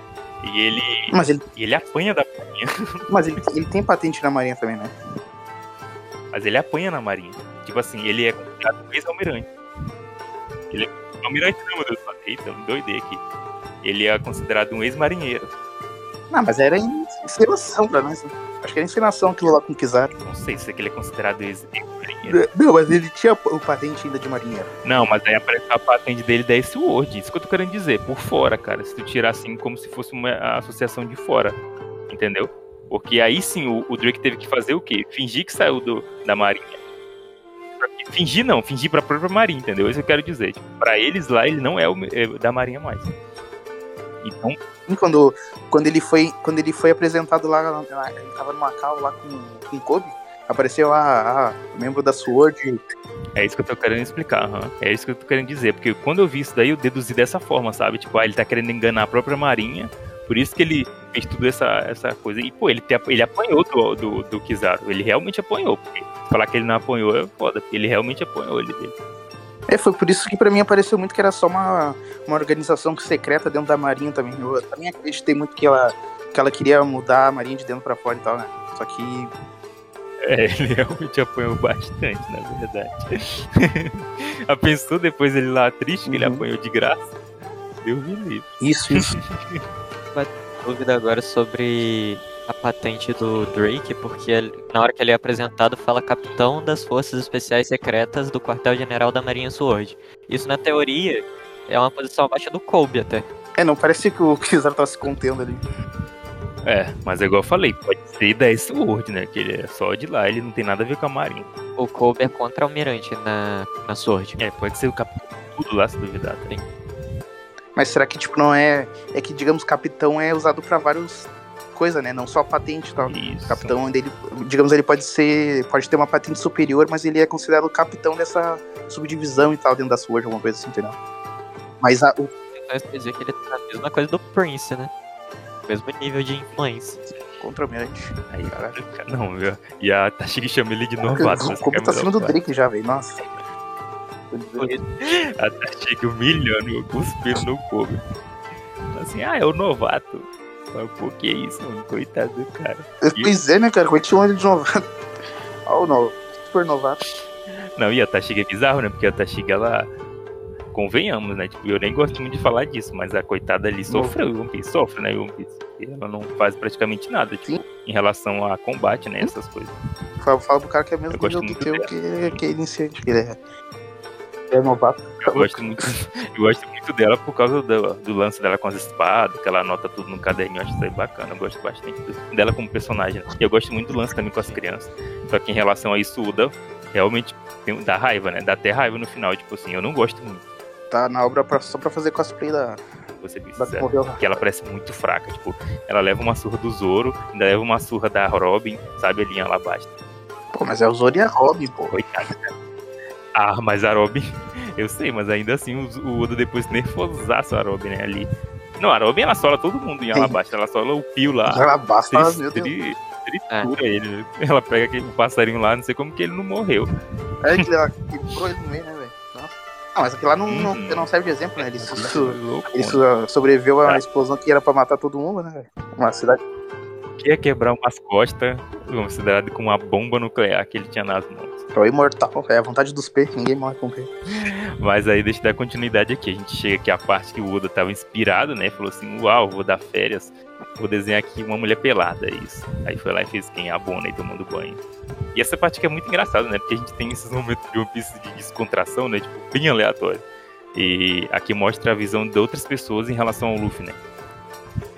E ele. Mas, ele, E ele apanha da marinha. mas ele, ele tem patente na marinha também, né? Mas ele apanha na marinha. Tipo assim, ele é considerado um ex-almirante. Ele é almirante não, meu Deus. Eita, me doidei aqui. Ele é considerado um ex-marinheiro. Não, mas era em- encenação pra nós. né? Acho que era encenação aquilo lá com o Kizaru. Não sei se ele é considerado ex- ex-marinheiro. Não, mas ele tinha o patente ainda de marinheiro. Não, mas aí aparece a patente dele da S-Word. Isso que eu tô querendo dizer. Por fora, cara. Se tu tirar assim como se fosse uma associação de fora. Entendeu? Porque aí sim o, o Drake teve que fazer o quê? Fingir que saiu do, da marinha. Fingir não, fingir pra própria marinha, entendeu? Isso eu quero dizer. Tipo, pra eles lá, ele não é, o, é da marinha mais. Então, quando, quando, ele foi, quando ele foi apresentado lá, lá- ele tava no Macau lá com, com Kobe, apareceu lá, ah, membro da SWORD. É isso que eu tô querendo explicar. É isso que eu tô querendo dizer. Porque quando eu vi isso daí, eu deduzi dessa forma, sabe? Tipo, ah, ele tá querendo enganar a própria marinha. Por isso que ele fez tudo essa, essa coisa. E, pô, ele, te- ele apanhou do, do, do Kizaru. Ele realmente apanhou. Porque falar que ele não apanhou é foda. Porque ele realmente apanhou ele dele. É, foi por isso que pra mim apareceu muito que era só uma, uma organização secreta dentro da marinha também. Eu também acreditei muito que ela, que ela queria mudar a marinha de dentro pra fora e tal, né? Só que É, ele realmente apanhou bastante, na verdade. a pensou depois ele lá triste que ele Uhum. apanhou de graça. Deus me livre. isso, isso. Dúvida agora sobre a patente do Drake, porque ele- na hora que ele é apresentado fala capitão das forças especiais secretas do quartel-general da Marinha Sword. Isso na teoria é uma posição abaixo do Kobe até. é, não, parece que o Kizaru tava se contendo ali. É, mas é igual eu falei, pode ser da S-Word, né? Que ele é só de lá, ele não tem nada a ver com a marinha. O Kobe é contra-almirante na, na Sword. É, pode ser o capitão tudo lá, se duvidar, tá? Mas será que, tipo, não é. É que, digamos, capitão é usado pra várias coisas, né? Não só patente e tal. Isso. Capitão dele, digamos, ele pode ser. Pode ter uma patente superior, mas ele é considerado o capitão dessa subdivisão e tal, dentro da SWORD, alguma coisa assim, entendeu? Mas a- o, Então isso quer dizer que ele tá na mesma coisa do Prince, né? Mesmo nível de influência. contra-almirante. Aí, cara, não, viu? E a Tashigi chama ele de novato. O Kobe tá a acima do Drake já, velho. Nossa. A Tashigi humilhando, cuspindo no Kobe. Assim, ah, é o novato. Fala, Pô, que isso, mano? Coitado do cara. Pois é, né, cara? Como é que chama ele de novato? Ó, o novo. Super novato. Não, e a Tashigi é bizarro, né? Porque a Tashigi, ela. convenhamos, né? Tipo, eu nem gosto muito de falar disso, mas a coitada ali sofreu, One Piece sofre, né? One Piece. Ela não faz praticamente nada, tipo, em relação a combate, né? Essas coisas. Fala, fala pro cara que é mesmo Eu nível do teu que, que é iniciante. que Ele é, é novato. Eu gosto muito, eu gosto muito dela por causa do, do lance dela com as espadas, que ela anota tudo no caderninho, eu acho isso aí bacana. Eu gosto bastante do- dela como personagem. né? E eu gosto muito do lance também com as crianças. Só que em relação a isso, Uda realmente tem, dá raiva, né? Dá até raiva no final, tipo assim, eu não gosto muito, Tá na obra pra- só pra fazer cosplay da, sincero. Morreu. que ela parece muito fraca. Tipo, ela leva uma surra do Zoro, ainda leva uma surra da Robin, sabe, ali em Alabasta. Pô, mas é o Zoro e a Robin, pô. Coitada. Ah, mas a Robin, eu sei, mas ainda assim o, o Oda depois nerfosaço a Robin, né, ali. Não, a Robin ela sola todo mundo em Alabasta, ela sola o Pio lá. Ela basta, Tri- meu Deus. tri- Tritura ele. né? Ela pega aquele passarinho lá, não sei como que ele não morreu. É que quebrou ele no meio, né, velho? Não, mas aquilo lá não, não, Uhum. não serve de exemplo, né? Ele, su- su- Louco, ele sobreviveu a uma É. explosão que era pra matar todo mundo, né, velho? Uma cidade. Quer quebrar umas costas, considerado com uma bomba nuclear que ele tinha nas mãos. É o imortal. É a vontade dos P, ninguém morre com P. Mas aí deixa eu dar continuidade aqui. A gente chega aqui a parte que o Oda tava inspirado, né? Falou assim, uau, vou dar férias. Vou desenhar aqui uma mulher pelada, é isso. Aí foi lá e fez quem? A Bona e tomando banho. E essa parte que é muito engraçada, né? Porque a gente tem esses momentos de One Piece de descontração, né? Tipo, bem aleatório. E aqui mostra a visão de outras pessoas em relação ao Luffy, né?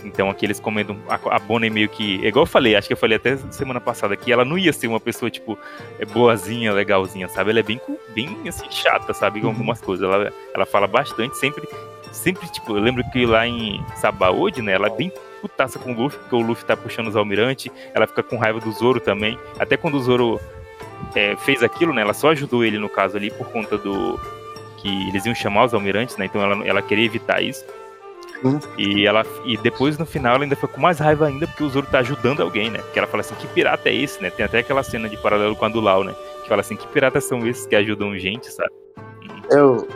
Então aqui eles comentam, a, a Bonnie meio que, igual eu falei, acho que eu falei até semana passada, que ela não ia ser uma pessoa, tipo, é boazinha, legalzinha, sabe? Ela é bem, bem assim, chata, sabe? Com algumas coisas. Ela, ela fala bastante, sempre, sempre, tipo, eu lembro que lá em Sabaody, né, ela é bem putaça com o Luffy, porque o Luffy tá puxando os almirantes, ela fica com raiva do Zoro também. Até quando o Zoro é, fez aquilo, né, ela só ajudou ele no caso ali por conta do que eles iam chamar os almirantes, né? Então ela, ela queria evitar isso. Hum. E ela e depois no final ela ainda foi com mais raiva ainda porque o Zoro tá ajudando alguém, né? Que ela fala assim, que pirata é esse, né? Tem até aquela cena de paralelo com a do Lau, né? Que fala assim, que piratas são esses que ajudam gente, sabe? Eu,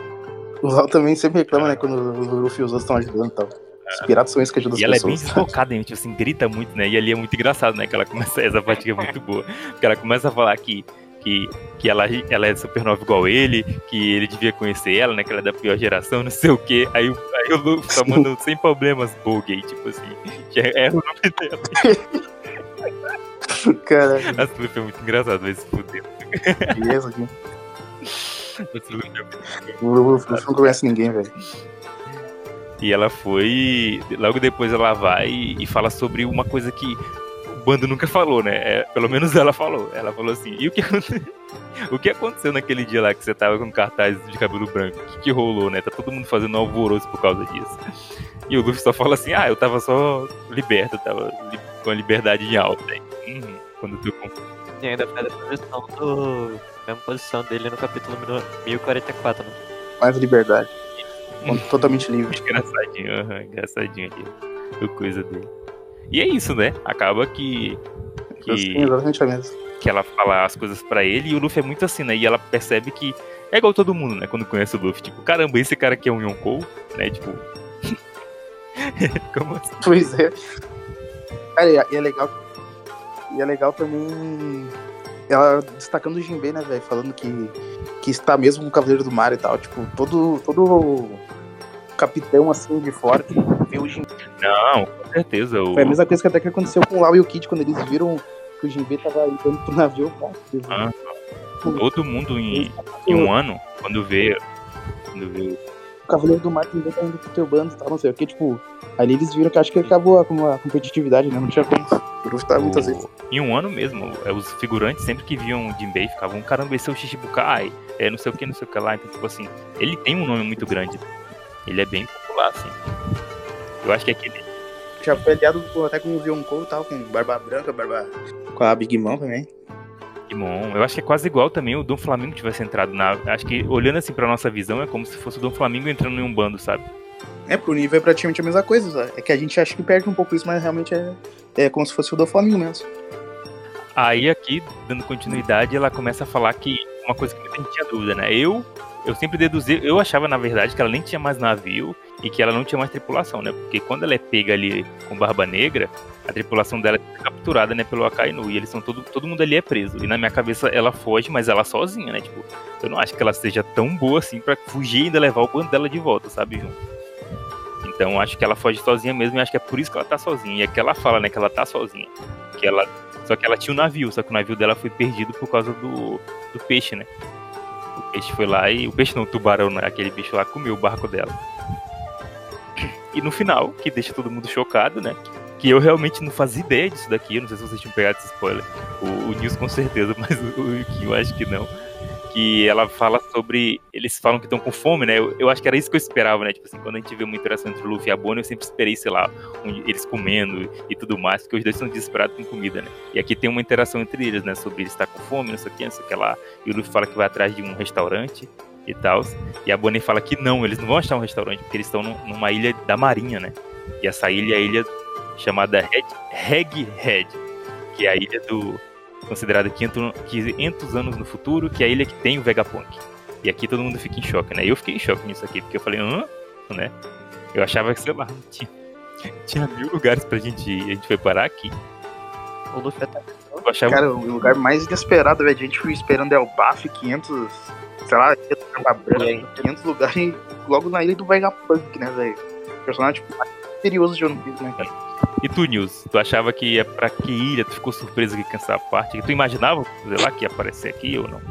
o Val também sempre reclama, né, quando o Luffy e os outros estão ajudando e tal. Os piratas são esses que ajudam as E ela é bem pessoas. desfocada, hein? Tipo assim, grita muito, né? E ali é muito engraçado, né? Que ela começa. Essa parte é muito boa. Porque ela começa a falar que, que, que ela, ela é supernova igual ele, que ele devia conhecer ela, né? Que ela é da pior geração, não sei o quê. Aí, o- aí o Luffy só manda sem problemas, Bogey, tipo assim. Já é o nome dela. Caralho, Esse Luffy é muito engraçado, vai se fuder. beleza aqui. É muito O Luffy não conhece ninguém, velho. E ela foi. Logo depois ela vai e fala sobre uma coisa que o bando nunca falou, né? É, pelo menos ela falou. Ela falou assim: e o que, o que aconteceu naquele dia lá que você tava com cartaz de cabelo branco? O que, que rolou, né? Tá todo mundo fazendo alvoroço por causa disso. E o Luffy só fala assim: ah, eu tava só liberto, tava li- com a liberdade em alta. Aí, "Uhum." Quando tu E ainda faz a posição do. Mesma posição dele no capítulo 1044, né? Mais liberdade. Totalmente livre. Engraçadinho, aham, engraçadinho ali. O coisa dele. E é isso, né? Acaba que. que... Sim, exatamente que ela fala as coisas pra ele e o Luffy é muito assim, né? E ela percebe que é igual todo mundo, né? Quando conhece o Luffy, tipo, caramba, esse cara aqui é um Yonkou, né? Tipo. Como assim? Pois é. Cara, e é- e é legal. E é legal também. Ela destacando o Jinbei, né, velho? Falando que, que está mesmo com o Cavaleiro do Mar e tal. Tipo, todo, todo capitão assim de fora que vê o. Não, com certeza. O... Foi a mesma coisa que até que aconteceu com o Lau e o Kid quando eles viram que o Jinbei tava indo pro navio. Eles- Ah, Todo mundo em, em um ano, quando vê. Quando vê. o Cavaleiro do Mar também tá indo pro teu bando e tal, não sei o que, tipo, ali eles viram que acho que acabou a, a competitividade, né? Não tinha como. Tá muitas vezes. o- Em um ano mesmo, é, os figurantes sempre que viam o Jinbei ficavam, caramba, esse é o Shichibukai, é não sei o que, não sei o que lá. Então, tipo assim, ele tem um nome muito grande. Ele é bem popular, assim. Eu acho que aquele. Já foi aliado até com o Yonkou e tal, com Barba Branca, Barba. Com a Big Mom também. Digimon. Eu acho que é quase igual também o Dom Flamingo tivesse entrado na. Acho que olhando assim pra nossa visão é como se fosse o Dom Flamingo entrando em um bando, sabe? É, pro nível é praticamente a mesma coisa. sabe? É que a gente acha que perde um pouco isso, mas realmente é, é como se fosse o do Flamengo mesmo. Aí aqui, dando continuidade, ela começa a falar que uma coisa que muita gente tinha dúvida, né? Eu, eu sempre deduzi, eu achava na verdade que ela nem tinha mais navio e que ela não tinha mais tripulação, né? Porque quando ela é pega ali com Barba Negra, a tripulação dela é capturada, né, pelo Akainu, e eles são todo, todo mundo ali é preso. E na minha cabeça ela foge, mas ela sozinha, né? Tipo, eu não acho que ela seja tão boa assim para fugir e ainda levar o bando dela de volta, sabe, junto. Então acho que ela foge sozinha mesmo e acho que é por isso que ela tá sozinha. E é que ela fala, né, que ela tá sozinha. Que ela só que ela tinha um navio, só que o navio dela foi perdido por causa do, do peixe, né? Peixe foi lá e. O peixe não, o tubarão, né? aquele bicho lá, comeu o barco dela. E no final, que deixa todo mundo chocado, né? Que eu realmente não fazia ideia disso daqui. Eu não sei se vocês tinham pegado esse spoiler. O, o News com certeza, mas o, o Kim eu acho que não que ela fala sobre. Eles falam que estão com fome, né? Eu, eu, acho que era isso que eu esperava, né? Tipo assim, quando a gente vê uma interação entre o Luffy e a Bonnie, eu sempre esperei, sei lá, um, eles comendo e tudo mais, porque os dois são desesperados com comida, né? E aqui tem uma interação entre eles, né? Sobre ele estar com fome, não sei o que, não sei o que lá. E o Luffy fala que vai atrás de um restaurante e tal. E a Bonnie fala que não, eles não vão achar um restaurante, porque eles estão numa ilha da marinha, né? E essa ilha é a ilha chamada Red, Head, que é a ilha do considerada 500 anos no futuro, que é a ilha que tem o Vegapunk. E aqui todo mundo fica em choque, né? Eu fiquei em choque nisso aqui, porque eu falei, hã? Né? Eu achava que, sei lá, tinha, tinha mil lugares pra gente ir, a gente foi parar aqui. O Luffy até... Eu achava... Cara, o lugar mais inesperado, velho, a gente foi esperando Elbaf, 500, sei lá, 500 lugares logo na ilha do Vegapunk, né, velho? Personagem tipo, mais misterioso de One Piece, né, cara? E tu, Nils, tu achava que ia pra que ilha? Tu ficou surpreso com essa parte? Tu imaginava, sei lá, que ia aparecer aqui ou não?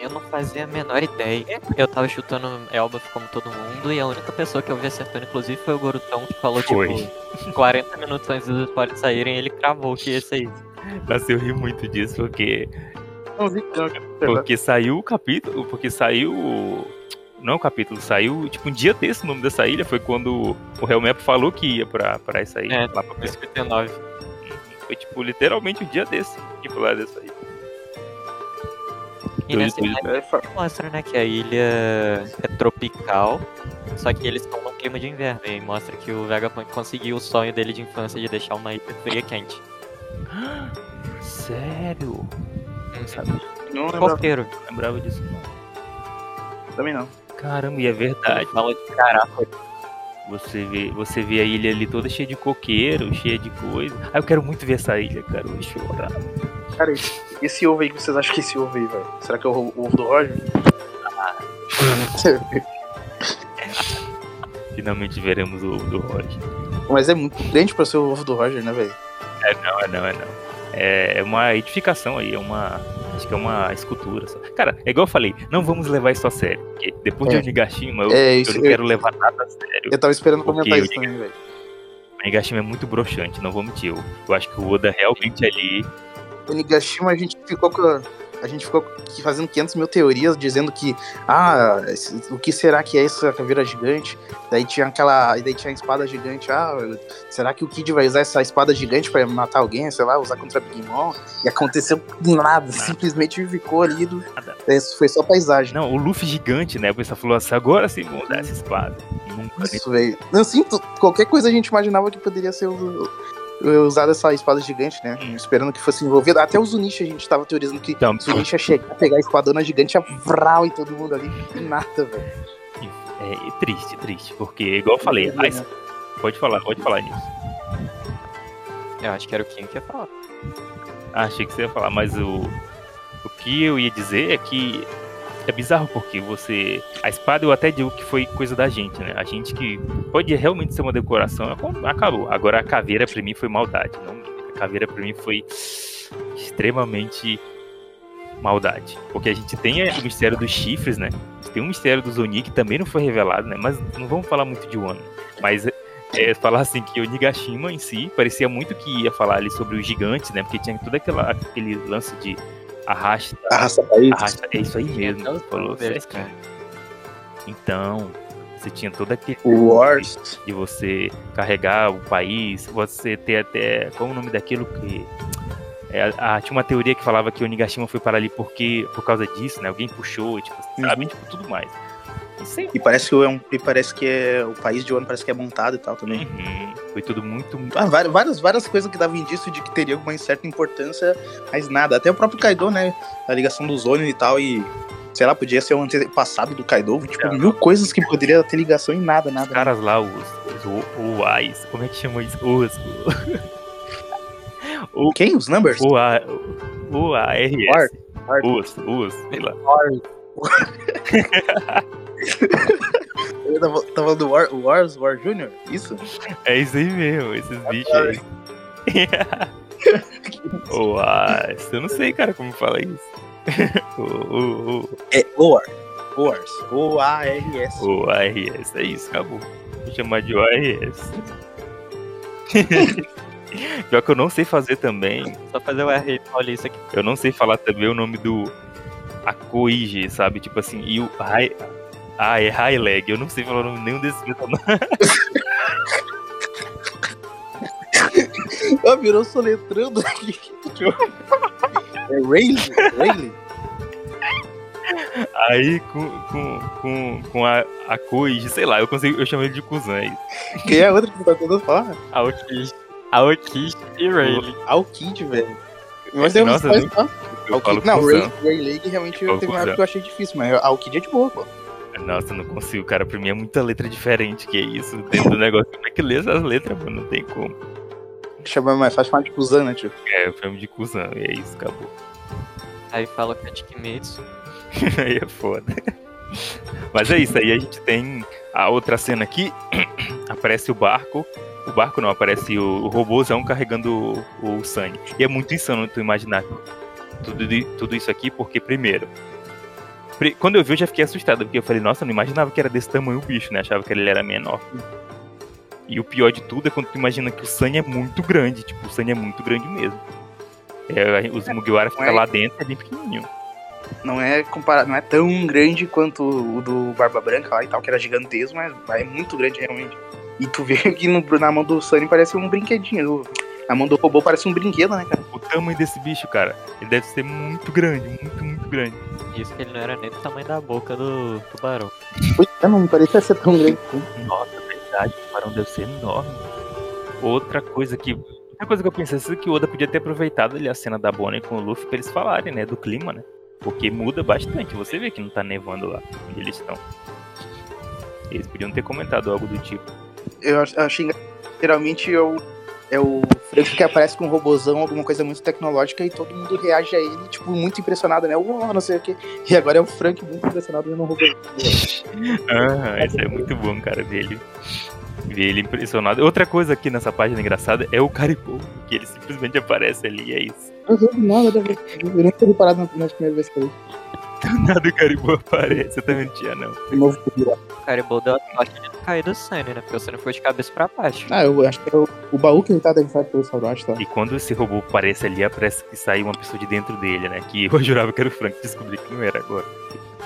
Eu não fazia a menor ideia. Eu tava chutando Elbaf como todo mundo, e a única pessoa que eu vi acertando, inclusive, foi o Gorutão, que falou, foi. tipo, 40 minutos antes dos spoilers saírem, ele cravou que ia isso. Nossa, eu ri muito disso, porque... Não vi, não, porque saiu o capítulo, porque saiu não é um capítulo, saiu tipo um dia desse o nome dessa ilha, foi quando o Helmep falou que ia pra, pra essa ilha. É, lá pra 59. Foi tipo literalmente um dia desse, tipo lá dessa ilha. E nessa ilha mostra, né, que a ilha é tropical, só que eles estão num clima de inverno. E mostra que o Vegapunk conseguiu o sonho dele de infância de deixar uma ilha fria quente. Sério? Não sabe? Não lembrava, não lembrava disso, não. Também não. Caramba, e é verdade. Fala de caraca. Você vê, você vê a ilha ali toda cheia de coqueiro, cheia de coisa. Ah, eu quero muito ver essa ilha, cara. Eu vou chorar. Cara, esse ovo aí que vocês acham que é esse ovo aí, velho? Será que é o ovo do Roger? Ah. Finalmente veremos o ovo do Roger. Mas é muito grande pra ser o ovo do Roger, né, velho? É não, é não, é não. É, é uma edificação aí, é uma Acho que é uma escultura. Só. Cara, é igual eu falei, não vamos levar isso a sério. Porque depois é. de Onigashima, eu, é, isso, eu não eu, quero levar nada a sério. Eu tava esperando comentar isso também, velho. Onigashima é muito broxante, não vou mentir. Eu, eu acho que o Oda realmente ali. Onigashima a gente ficou com a gente ficou fazendo 500 mil teorias dizendo que, ah, o que será que é essa caveira gigante? Daí tinha aquela, daí tinha a espada gigante, ah, será que o Kid vai usar essa espada gigante para matar alguém, sei lá, usar contra Big Mom? E aconteceu nada, simplesmente ficou ali, do, foi só paisagem. Não, o Luffy gigante, né, o pessoal falou assim, agora sim vamos dar essa espada. Nunca Isso, velho. Não, sinto, qualquer coisa a gente imaginava que poderia ser o usado essa espada gigante, né? Hum. Esperando que fosse envolvido. Até o Zunisha a gente tava teorizando que então, o Zunisha chegar, pegar a espadona gigante, ia vral em todo mundo ali. E nada, velho. É, é, triste, triste. Porque, igual eu falei, a... Né? pode falar, pode falar nisso. Eu acho que era o Kim que ia falar. Ah, achei que você ia falar, mas o, o que eu ia dizer é que é bizarro porque você. A espada eu até digo que foi coisa da gente, né? A gente que pode realmente ser uma decoração, acabou. Agora a caveira pra mim foi maldade. Não, a caveira pra mim foi extremamente maldade. Porque a gente tem o mistério dos chifres, né? Tem o mistério do Zoni que também não foi revelado, né? Mas não vamos falar muito de Wano. Mas é, falar assim que o Nigashima em si parecia muito que ia falar ali sobre os gigantes, né? Porque tinha todo aquela, aquele lance de Arrasta. Arrasta país. Arrasta, é isso aí mesmo. Então, falou certo. Então, você tinha todo aquele. Wars. De você carregar o país, você ter até. Qual é o nome daquilo que. É, a, tinha uma teoria que falava que o Nigashima foi para ali porque, por causa disso, né? Alguém puxou, tipo, sabe? Uhum. Tipo, tudo mais. Sim. E parece que é um, e parece que é o país de Wano parece que é montado e tal também. Uhum. Foi tudo muito. Ah, várias, várias coisas que davam indício de que teria alguma certa importância, mas nada. Até o próprio Kaido, né? A ligação do Zônio e tal, e Sei lá, podia ser um antepassado do Kaido, tipo, É. mil coisas que poderia ter ligação em nada, Os nada. caras lá, os, os o- Uais, como é que chama isso? Os. O, Quem? Os numbers? o, A, o ARS. War. War. Os, os, sei lá. Eu tava, tava falando do War, Wars, War Junior? Isso? É isso aí mesmo, esses bichos aí. Uais, eu não sei, cara, como fala isso. O, o, o, É War. Wars. O-A-R-S. o ARS, é isso, acabou. Vou chamar de ORS. Pior que eu não sei fazer também. Só fazer o R paulista aqui. Eu não sei falar também o nome do Akoige, sabe? Tipo assim, e o. Ah, é High Leg. Eu não sei falar o nome nenhum desses personagens. Ah, virou soletrando aqui. é Rayleigh? Rayleigh? Aí com, com, com, com a, a Koige, sei lá, eu consigo, eu chamo ele de Kuzan. é isso. Quem é a outra que tá tentando falar? Aokishi. Aokishi e Rayleigh. Alkid, velho. Mas Nossa, eu tá? Eu falo Alkid, não. Ray, Rayleigh realmente Eu teve uma época que eu achei difícil, mas a Alkid é de boa, pô. Nossa, eu não consigo, cara. Pra mim é muita letra diferente, que é isso. Dentro do negócio. Como é que lê essas letras, mano? Não tem como. Chama mais fácil chamar de Kuzan, né, tio? É, eu chamo de Kuzan, e é isso, acabou. Aí fala com a Tikimitsu. aí é foda. Mas é isso, aí a gente tem a outra cena aqui. aparece o barco. O barco não, aparece o, o robôzão carregando o, o Sunny. E é muito insano tu imaginar tudo, tudo isso aqui, porque primeiro. Quando eu vi, eu já fiquei assustado, porque eu falei, nossa, eu não imaginava que era desse tamanho o bicho, né? Achava que ele era menor. E o pior de tudo é quando tu imagina que o Sunny é muito grande. Tipo, o Sunny é muito grande mesmo. É, os Mugiwara ficam é- lá dentro, é bem pequenininho. Não é comparado, não é tão grande quanto o do Barba Branca lá e tal, que era gigantesco, mas é muito grande realmente. E tu vê que no- na mão do Sunny parece um brinquedinho. Na mão do robô parece um brinquedo, né, cara? O tamanho desse bicho, cara, ele deve ser muito grande, muito, muito grande. Isso que ele não era nem do tamanho da boca do tubarão. Pois é, não parecia ser tão grande. assim. Nossa, é verdade, o tubarão deve ser enorme. Outra coisa que. Outra coisa que eu pensei é que o Oda podia ter aproveitado ali a cena da Bonnie com o Luffy pra eles falarem, né, do clima, né? Porque muda bastante. Você vê que não tá nevando lá onde eles estão. Eles podiam ter comentado algo do tipo. Eu ach- achei geralmente o, é o Frank que aparece com um robozão, alguma coisa muito tecnológica, e todo mundo reage a ele, tipo, muito impressionado, né? Uau, não sei o quê. E agora é o Frank muito impressionado vendo um robô. Ah, isso é muito bom, cara, dele. Ver ele impressionado. Outra coisa aqui nessa página engraçada é o Caribou, que ele simplesmente aparece ali e é isso. Nada, né? eu não tinha reparado na, na primeira vez que eu vi. Nada o Caribou aparece, eu também não tinha, não. De novo. O Caribou deu a sorte de não cair do Sunny, né? Porque o Sunny foi de cabeça pra baixo. Ah, eu acho que é o, o baú que ele tá dentro pelo Saurate, tá? E quando esse robô aparece ali, parece que sai uma pessoa de dentro dele, né? Que eu jurava que era o Frank, descobri que não era agora.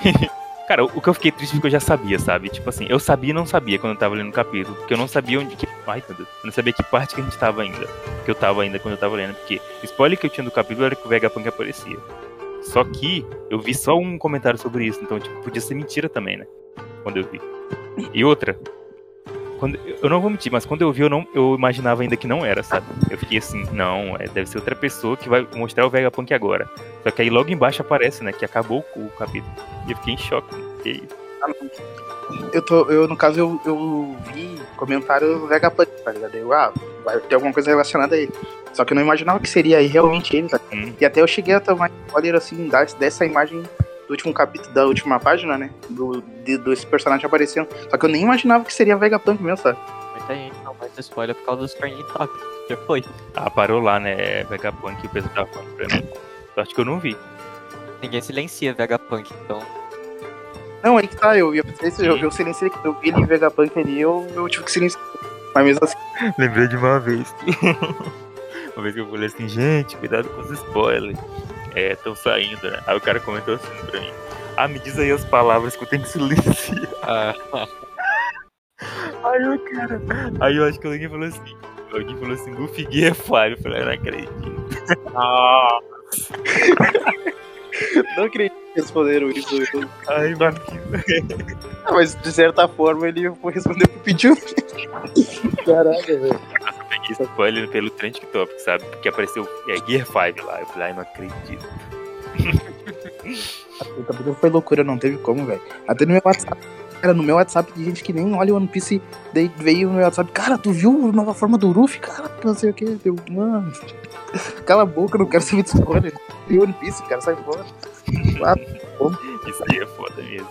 Cara, o que eu fiquei triste foi que eu já sabia, sabe? Tipo assim, eu sabia e não sabia quando eu tava lendo o capítulo, porque eu não sabia onde que. Ai, meu Deus. Eu não sabia que parte que a gente tava ainda. Que eu tava ainda quando eu tava lendo. Porque o spoiler que eu tinha do capítulo era que o Vegapunk aparecia. Só que eu vi só um comentário sobre isso, então, tipo, podia ser mentira também, né? Quando eu vi. E outra, quando, eu não vou mentir, mas quando eu vi, eu, não, eu imaginava ainda que não era, sabe? Eu fiquei assim, não, é, deve ser outra pessoa que vai mostrar o Vegapunk agora. Só que aí logo embaixo aparece, né, que acabou o capítulo. E eu fiquei em choque, né? Que isso? Eu, tô, eu no caso, eu, eu vi comentário do Vegapunk, tá ligado? Eu, ah, vai ter alguma coisa relacionada a ele. Só que eu não imaginava que seria realmente ele, tá? Hum. E até eu cheguei a tomar spoiler, assim, dessa imagem do último capítulo, da última página, né? Do, de, desse personagem aparecendo. Só que eu nem imaginava que seria Vegapunk mesmo, sabe? Muita gente não faz spoiler por causa dos trending topics. Já foi. Ah, parou lá, né, Vegapunk, e o pessoal tava falando pra mim. Sorte que eu não vi. Ninguém silencia Vegapunk, então. Não, aí que tá, eu, eu, eu, eu silenciei, eu vi ele em Vegapunk ali, eu, eu tive que silenciar. Mas mesmo assim, Lembrei de uma vez. uma vez que eu falei assim, gente, cuidado com os spoilers. É, estão saindo, né? Aí o cara comentou assim pra mim. Ah, me diz aí as palavras que eu tenho que silenciar. Ah, Aí o cara. Aí eu acho que alguém falou assim. Alguém falou assim, Luffy Gui é falho. Eu falei, eu não acredito. Ah, não acredito que responderam isso. Eu- ai, mano. Ah, Mas de certa forma ele foi responder pro pedido. Caraca, velho. Eu peguei spoiler pelo Trend Topic, sabe? Porque apareceu é, Gear 5 lá. Eu falei, ai, não acredito. Também foi loucura, não teve como, velho. Até no meu WhatsApp. Cara, no meu WhatsApp de gente que nem olha o One Piece, daí veio no meu WhatsApp, cara, tu viu a nova forma do Ruffy? Cara, não sei o que. Deu, mano. Cala a boca, não quero saber de spoiler. Tem One Piece, cara, sai fora. Ah, Isso aí é foda mesmo.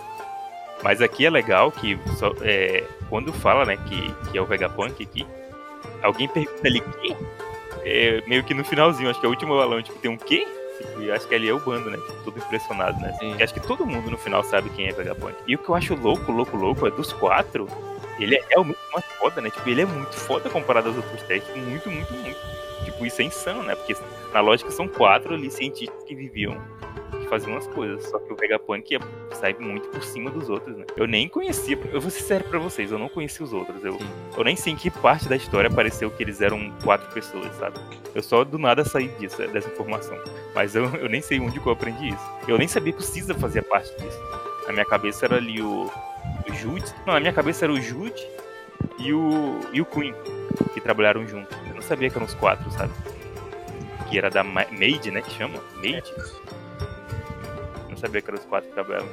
Mas aqui é legal que só, é, quando fala, né, que, que é o Vegapunk aqui, alguém pergunta ali quê? É, meio que no finalzinho, acho que é o último balão, tipo, tem um quê? E acho que ali é o bando, né? Tipo, todo impressionado, né? Sim. Acho que todo mundo no final sabe quem é Vegapunk. E o que eu acho louco, louco, louco é dos quatro, ele é realmente uma foda, né? Tipo, ele é muito foda comparado aos outros três. Tipo, muito, muito, muito. Tipo, isso é insano, né? Porque na lógica são quatro ali cientistas que viviam, que faziam umas coisas. Só que o Vegapunk é, sai muito por cima dos outros, né? Eu nem conhecia, eu vou ser sério pra vocês, eu não conhecia os outros. Eu, Sim. eu nem sei em que parte da história apareceu que eles eram quatro pessoas, sabe? Eu só do nada saí disso, dessa informação. Mas eu, eu nem sei onde que eu aprendi isso. Eu nem sabia que o Caesar fazia parte disso. Na minha cabeça era ali o, o Jude. Não, na minha cabeça era o Jude e o, e o Queen, que trabalharam juntos. Eu não sabia que eram os quatro, sabe? Que era da Ma- Maid, né? Que chama? Maid? Não sabia que os quatro trabalhavam.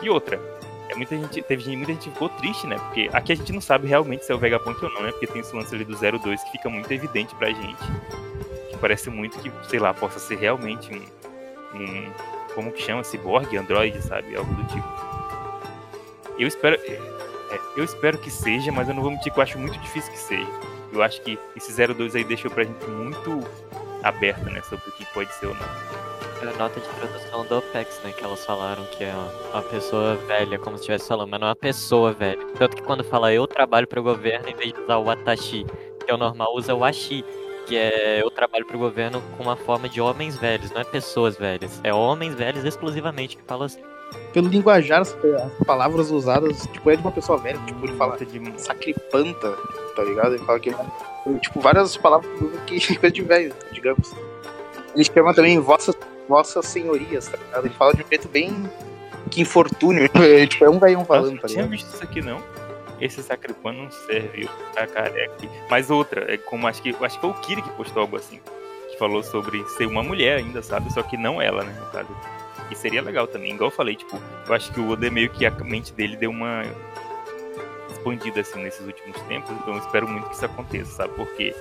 E outra, é muita gente, teve gente, muita gente ficou triste, né? Porque aqui a gente não sabe realmente se é o Vegapunk ou não, né? Porque tem esse lance ali do 02 que fica muito evidente pra gente. Que parece muito que, sei lá, possa ser realmente um. um como que chama? Cyborg, Android, sabe? Algo do tipo. Eu espero. é, eu espero que seja, mas eu não vou mentir que eu acho muito difícil que seja. Eu acho que esse 02 aí deixou pra gente muito aberto, né? Sobre o que pode ser ou não. A nota de tradução do OPEX, né? Que elas falaram que é uma, uma pessoa velha, como se estivesse falando, mas não é uma pessoa velha. Tanto que quando fala eu trabalho pro governo, em vez de usar o Atashi, que é o normal, usa o Ashi, que é eu trabalho pro governo com uma forma de homens velhos, não é pessoas velhas. É homens velhos exclusivamente que fala assim. Pelo linguajar, as, as palavras usadas, tipo, é de uma pessoa velha. Tipo, ele fala Falta de sacripanta, tá ligado? Ele fala que. Tipo, várias palavras que coisa de velho, digamos. Ele chama também vossas, vossas senhorias, tá ligado? Ele fala de um jeito bem. Que infortúnio. É, tipo, é um velhão falando, Nossa, tá eu tinha ligado? visto isso aqui não. Esse sacripano não serve pra careca. Mas outra, é como acho que acho que foi o Kiri que postou algo assim. Que falou sobre ser uma mulher ainda, sabe? Só que não ela, né? No caso. E seria legal também. Igual eu falei, tipo, eu acho que o Oda meio que a mente dele deu uma expandida assim nesses últimos tempos, então eu espero muito que isso aconteça, sabe? Porque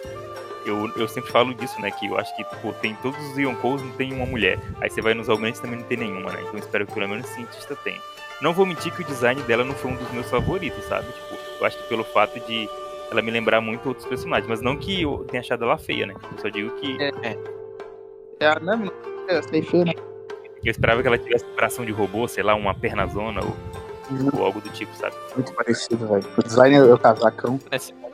eu, eu sempre falo disso, né? Que eu acho que, pô, tem todos os Yonkous, não tem uma mulher. Aí você vai nos aumentos também não tem nenhuma, né? Então eu espero que pelo menos o cientista tenha. Não vou mentir que o design dela não foi um dos meus favoritos, sabe? Tipo, eu acho que pelo fato de ela me lembrar muito outros personagens, mas não que eu tenha achado ela feia, né? Eu só digo que É, É é, sei feio, né? eu esperava que ela tivesse coração de robô, sei lá, uma pernazona ou, ou algo do tipo, sabe? Muito parecido, velho. O design é o casacão. inclusive,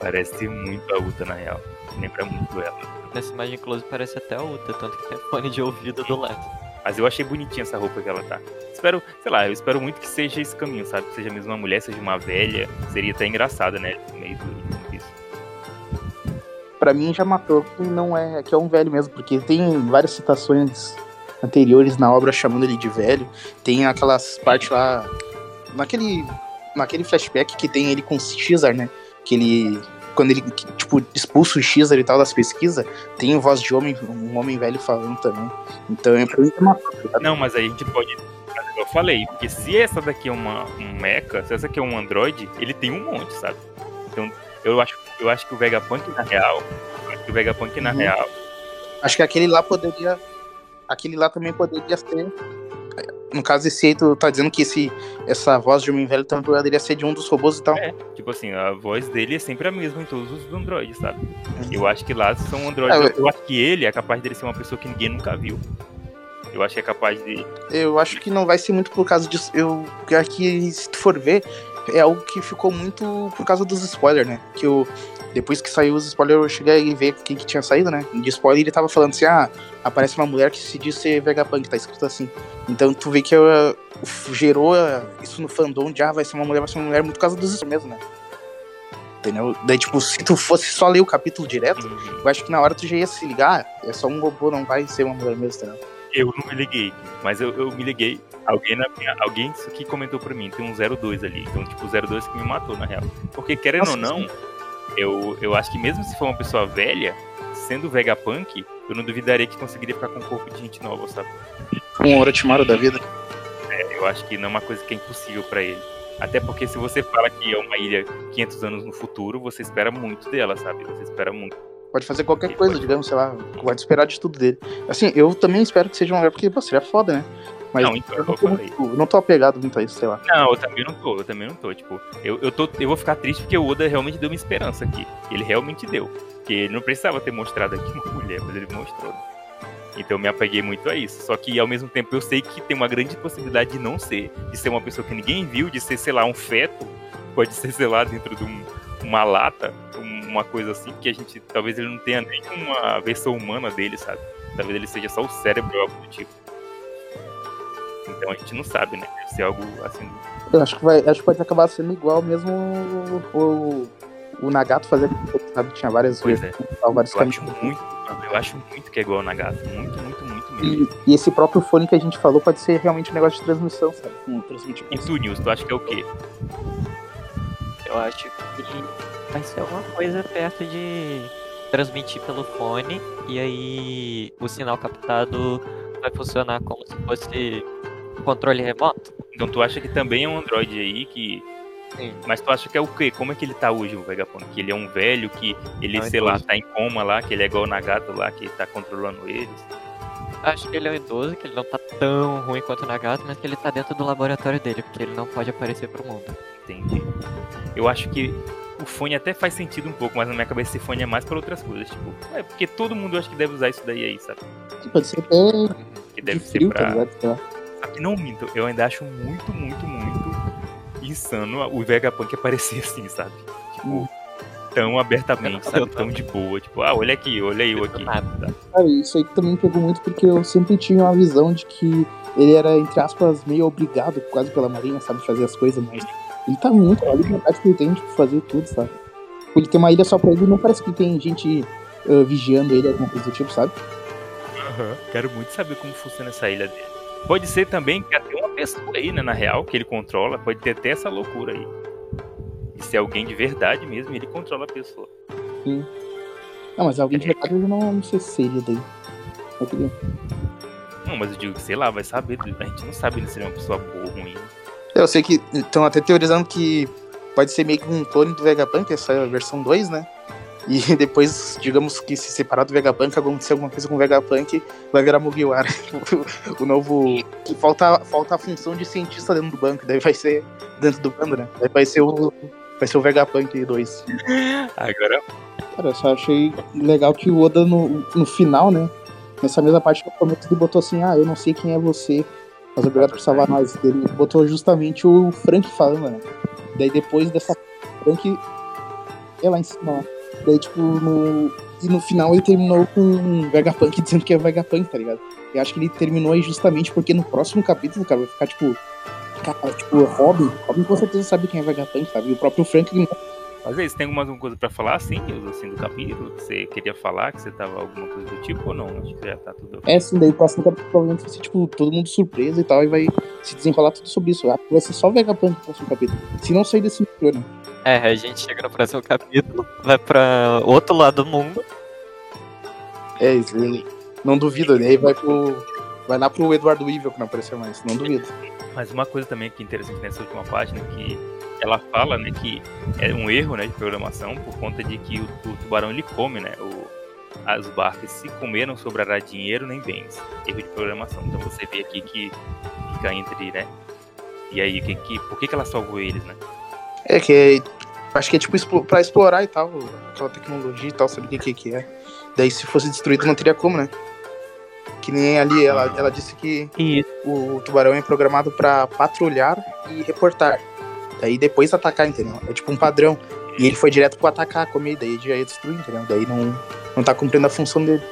Parece muito a Uta, na real. Lembra muito ela. nessa imagem, inclusive, parece até a Uta, tanto que tem fone de ouvido do lado. Mas eu achei bonitinha essa roupa que ela tá. Espero, sei lá, eu espero muito que seja esse caminho, sabe? Que seja mesmo uma mulher, seja uma velha. Seria até engraçado, né? No meio do isso. Pra mim já matou que não é, que é um velho mesmo, porque tem várias citações anteriores na obra chamando ele de velho. Tem aquelas partes lá naquele naquele flashback que tem ele com o Xar, né? Que ele quando ele tipo expulsa o Xar e tal das pesquisas, tem voz de homem, um homem velho falando também. Então é pra mim já matou. tá? Não, mas aí a gente pode. Eu falei, porque se essa daqui é uma, um mecha, se essa aqui é um android, ele tem um monte, sabe? Então eu acho, eu acho que o Vegapunk na real. Eu acho que o Vegapunk na Uhum. real. Acho que aquele lá poderia. Aquele lá também poderia ser. No caso, esse aí, tu tá dizendo que esse, essa voz de homem velho também poderia ser de um dos robôs e tal. É, tipo assim, a voz dele é sempre a mesma em todos os androides, sabe? Eu acho que lá são androides. É, eu, eu- acho que ele é capaz dele ser uma pessoa que ninguém nunca viu. Eu acho que é capaz de. Eu acho que não vai ser muito por causa disso. Eu porque aqui, se tu for ver, é algo que ficou muito por causa dos spoilers, né? Que eu, depois que saiu os spoilers, eu cheguei a ver o que, que tinha saído, né? De spoiler, ele tava falando assim: ah, aparece uma mulher que se diz ser Vegapunk, tá escrito assim. Então tu vê que uh, gerou uh, isso no fandom de ah, vai ser uma mulher, vai ser uma mulher muito por causa dos spoilers mesmo, né? Entendeu? Daí, tipo, se tu fosse só ler o capítulo direto, Uhum. eu acho que na hora tu já ia se ligar, ah, é só um robô, não vai ser uma mulher mesmo, tá? ligado? Eu não me liguei, mas eu, eu me liguei. Alguém, na minha, alguém isso aqui comentou pra mim, tem um 02 ali. Então, tipo, o 02 que me matou, na real. Porque, querendo Nossa, ou não, eu, eu acho que mesmo se for uma pessoa velha, sendo Vegapunk, eu não duvidaria que conseguiria ficar com um corpo de gente nova, sabe? Um Orochimaru da vida. É, eu acho que não é uma coisa que é impossível pra ele. Até porque se você fala que é uma ilha 500 anos no futuro, você espera muito dela, sabe? Você espera muito. Pode fazer qualquer coisa, digamos, sei lá, pode esperar de tudo dele. Assim, eu também espero que seja um lugar, porque, pô, seria foda, né? Mas Não, então, eu não tô, muito- não tô apegado muito a isso, sei lá. Não, eu também não tô, eu também não tô. Tipo, eu, eu, tô, eu vou ficar triste porque o Oda realmente deu uma esperança aqui. Ele realmente deu. Porque ele não precisava ter mostrado aqui uma mulher, mas ele mostrou. né? Então eu me apeguei muito a isso. Só que ao mesmo tempo eu sei que tem uma grande possibilidade de não ser. De ser uma pessoa que ninguém viu, de ser, sei lá, um feto. Pode ser, sei lá, dentro de um- uma lata, um- uma coisa assim, que a gente. Talvez ele não tenha nenhuma versão humana dele, sabe? Talvez ele seja só o cérebro ou algo do tipo. Então a gente não sabe, né? Deve ser algo assim. Eu acho que, vai, acho que pode acabar sendo igual mesmo o, o, o Nagato fazer, sabe? Tinha várias Pois vezes, é. vários Eu acho caminhos. muito, mano, eu acho muito que é igual ao Nagato. Muito, muito, muito mesmo. E, e esse próprio fone que a gente falou pode ser realmente um negócio de transmissão, sabe? Um transmitir E tu, Nils, tu acha que é o quê? Eu acho que vai ser alguma coisa perto de transmitir pelo fone e aí o sinal captado vai funcionar como se fosse controle remoto. Então tu acha que também é um Android aí que. Sim. Mas tu acha que é o quê? Como é que ele tá hoje, o Vegapunk? Que ele é um velho, que ele, Não, sei lá, tá em coma lá, que ele é igual o Nagato lá, que tá controlando eles. Acho que ele é um idoso, que ele não tá tão ruim quanto o Nagato, mas que ele tá dentro do laboratório dele, porque ele não pode aparecer pro mundo. Entendi. Eu acho que o fone até faz sentido um pouco, mas na minha cabeça esse fone é mais pra outras coisas. Tipo, é porque todo mundo acho que deve usar isso daí aí, sabe? Pode ser até Que deve de ser frio, pra. tá que não minto, eu ainda acho muito, muito, muito insano o Vegapunk aparecer assim, sabe? Tipo, Hum. tão abertamente, sabe? Tão de boa. Tipo, ah, olha aqui, olha eu aqui. Nada. Cara, isso aí também me pegou muito porque eu sempre tinha uma visão de que ele era, entre aspas, meio obrigado quase pela marinha, sabe? Fazer as coisas, mas ele tá muito, a liberdade que ele tem de fazer tudo, sabe? Ele tem uma ilha só pra ele, não parece que tem gente ah, vigiando ele, alguma coisa do tipo, sabe? Aham. Quero muito saber como funciona essa ilha dele. Pode ser também que até uma pessoa aí, né, na real, que ele controla, pode ter até essa loucura aí. E se é alguém de verdade mesmo, ele controla a pessoa. Não, mas alguém de verdade eu não, não sei se seria daí. Eu queria- Não, mas eu digo, sei lá, vai saber. A gente não sabe se ele é uma pessoa boa ou ruim. Eu sei que estão até teorizando que pode ser meio que um clone do Vegapunk, essa é a versão 2, né? E depois, digamos que se separar do Vegapunk, acontecer alguma coisa com o Vegapunk, vai virar Mugiwara. o novo. Falta, falta a função de cientista dentro do banco, daí vai ser dentro do bando, né? Daí vai ser o. Vai ser o Vegapunk 2. Agora, Cara, eu só achei legal que o Oda no, no final, né? Nessa mesma parte que eu começo, ele botou assim, ah, eu não sei quem é você, mas obrigado por salvar nós. Ele botou justamente o Frank falando, né? Daí depois dessa Frank é lá em cima, ó. Daí, tipo, no. E no final ele terminou com um Vegapunk dizendo que é Vegapunk, tá ligado? Eu acho que ele terminou aí justamente porque no próximo capítulo, cara, vai ficar tipo. Cara, tipo, Robin. Robin com certeza sabe quem é Vegapunk, sabe? E o próprio Frank às vezes tem alguma coisa pra falar assim, assim, do capítulo? Que você queria falar, que você tava alguma coisa do tipo ou não? Acho que já tá tudo. É, sim, daí o próximo capítulo provavelmente vai ser, tipo, todo mundo surpresa e tal, e vai se desenrolar tudo sobre isso. Vai ser só Vegapunk no próximo capítulo. Se não sair desse micro, né? É, a gente chega no próximo capítulo, vai pra outro lado do mundo. É, isso. Não duvido, né? Aí vai pro. Vai lá pro Eduardo Evil que não apareceu mais, não duvido. Mas uma coisa também que é interessante nessa última página, que ela fala, né, que é um erro, né, de programação por conta de que o, o tubarão ele come, né, o, as barcas se comer não sobrará dinheiro nem bens. Erro de programação. Então você vê aqui que fica entre, né, e aí, que, que, por que, que ela salvou eles, né? É que é, acho que é tipo pra explorar e tal, aquela tecnologia e tal, saber o que, que, que é. Daí se fosse destruído não teria como, né? Que nem ali, ela, ela disse que Isso. o tubarão é programado pra patrulhar e reportar. Daí depois atacar, entendeu? É tipo um padrão. E ele foi direto pro atacar, comer, daí já ia destruir, entendeu? Daí não, não tá cumprindo a função dele.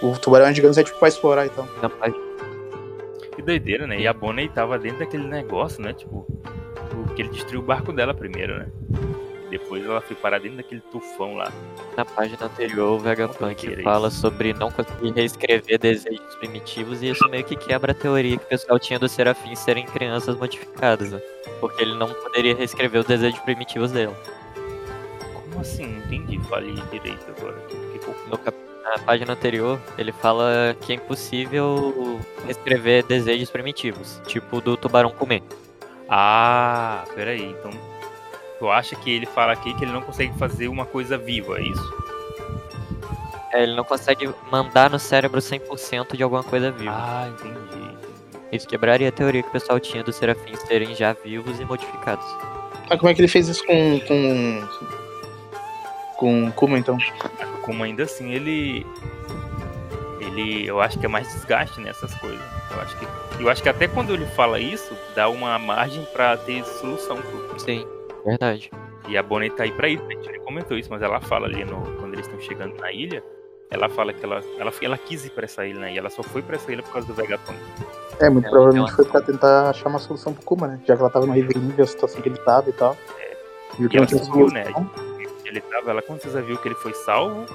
O tubarão, digamos, é tipo pra explorar e tal. Na página. Que doideira, né? E a Bonnie tava dentro daquele negócio, né? Tipo, porque ele destruiu o barco dela primeiro, né? Depois ela foi parar dentro daquele tufão lá. Na página anterior, o Vegapunk fala sobre não conseguir reescrever desejos primitivos e isso meio que quebra a teoria que o pessoal tinha dos serafins serem crianças modificadas, né? Porque ele não poderia reescrever os desejos primitivos dele. Como assim? Não entendi. Falei direito agora. No cap- na página anterior, ele fala que é impossível escrever desejos primitivos, tipo do tubarão comer. Ah, peraí. Então, tu acha que ele fala aqui que ele não consegue fazer uma coisa viva, é isso? É, ele não consegue mandar no cérebro 100% de alguma coisa viva. Ah, entendi. Isso quebraria a teoria que o pessoal tinha dos serafins serem já vivos e modificados. Ah, como é que ele fez isso com. com. com Kuma então? Como ainda assim ele. Ele. Eu acho que é mais desgaste nessas coisas. Eu acho que. Eu acho que até quando ele fala isso, dá uma margem pra ter solução pro. Sim, verdade. E a Bonnie tá aí pra isso, a gente nem comentou isso, mas ela fala ali no, quando eles estão chegando na ilha, ela fala que ela, ela, ela quis ir pra essa ilha, né? E ela só foi pra essa ilha por causa do Vegapunk. É, muito Ela provavelmente deu foi pra tentar achar uma solução pro Kuma, né? Já que ela tava no Riverine, viu a situação que ele tava e tal. Viu E ela tinha sumiu, né? Ele tava, ela com certeza viu que ele foi salvo.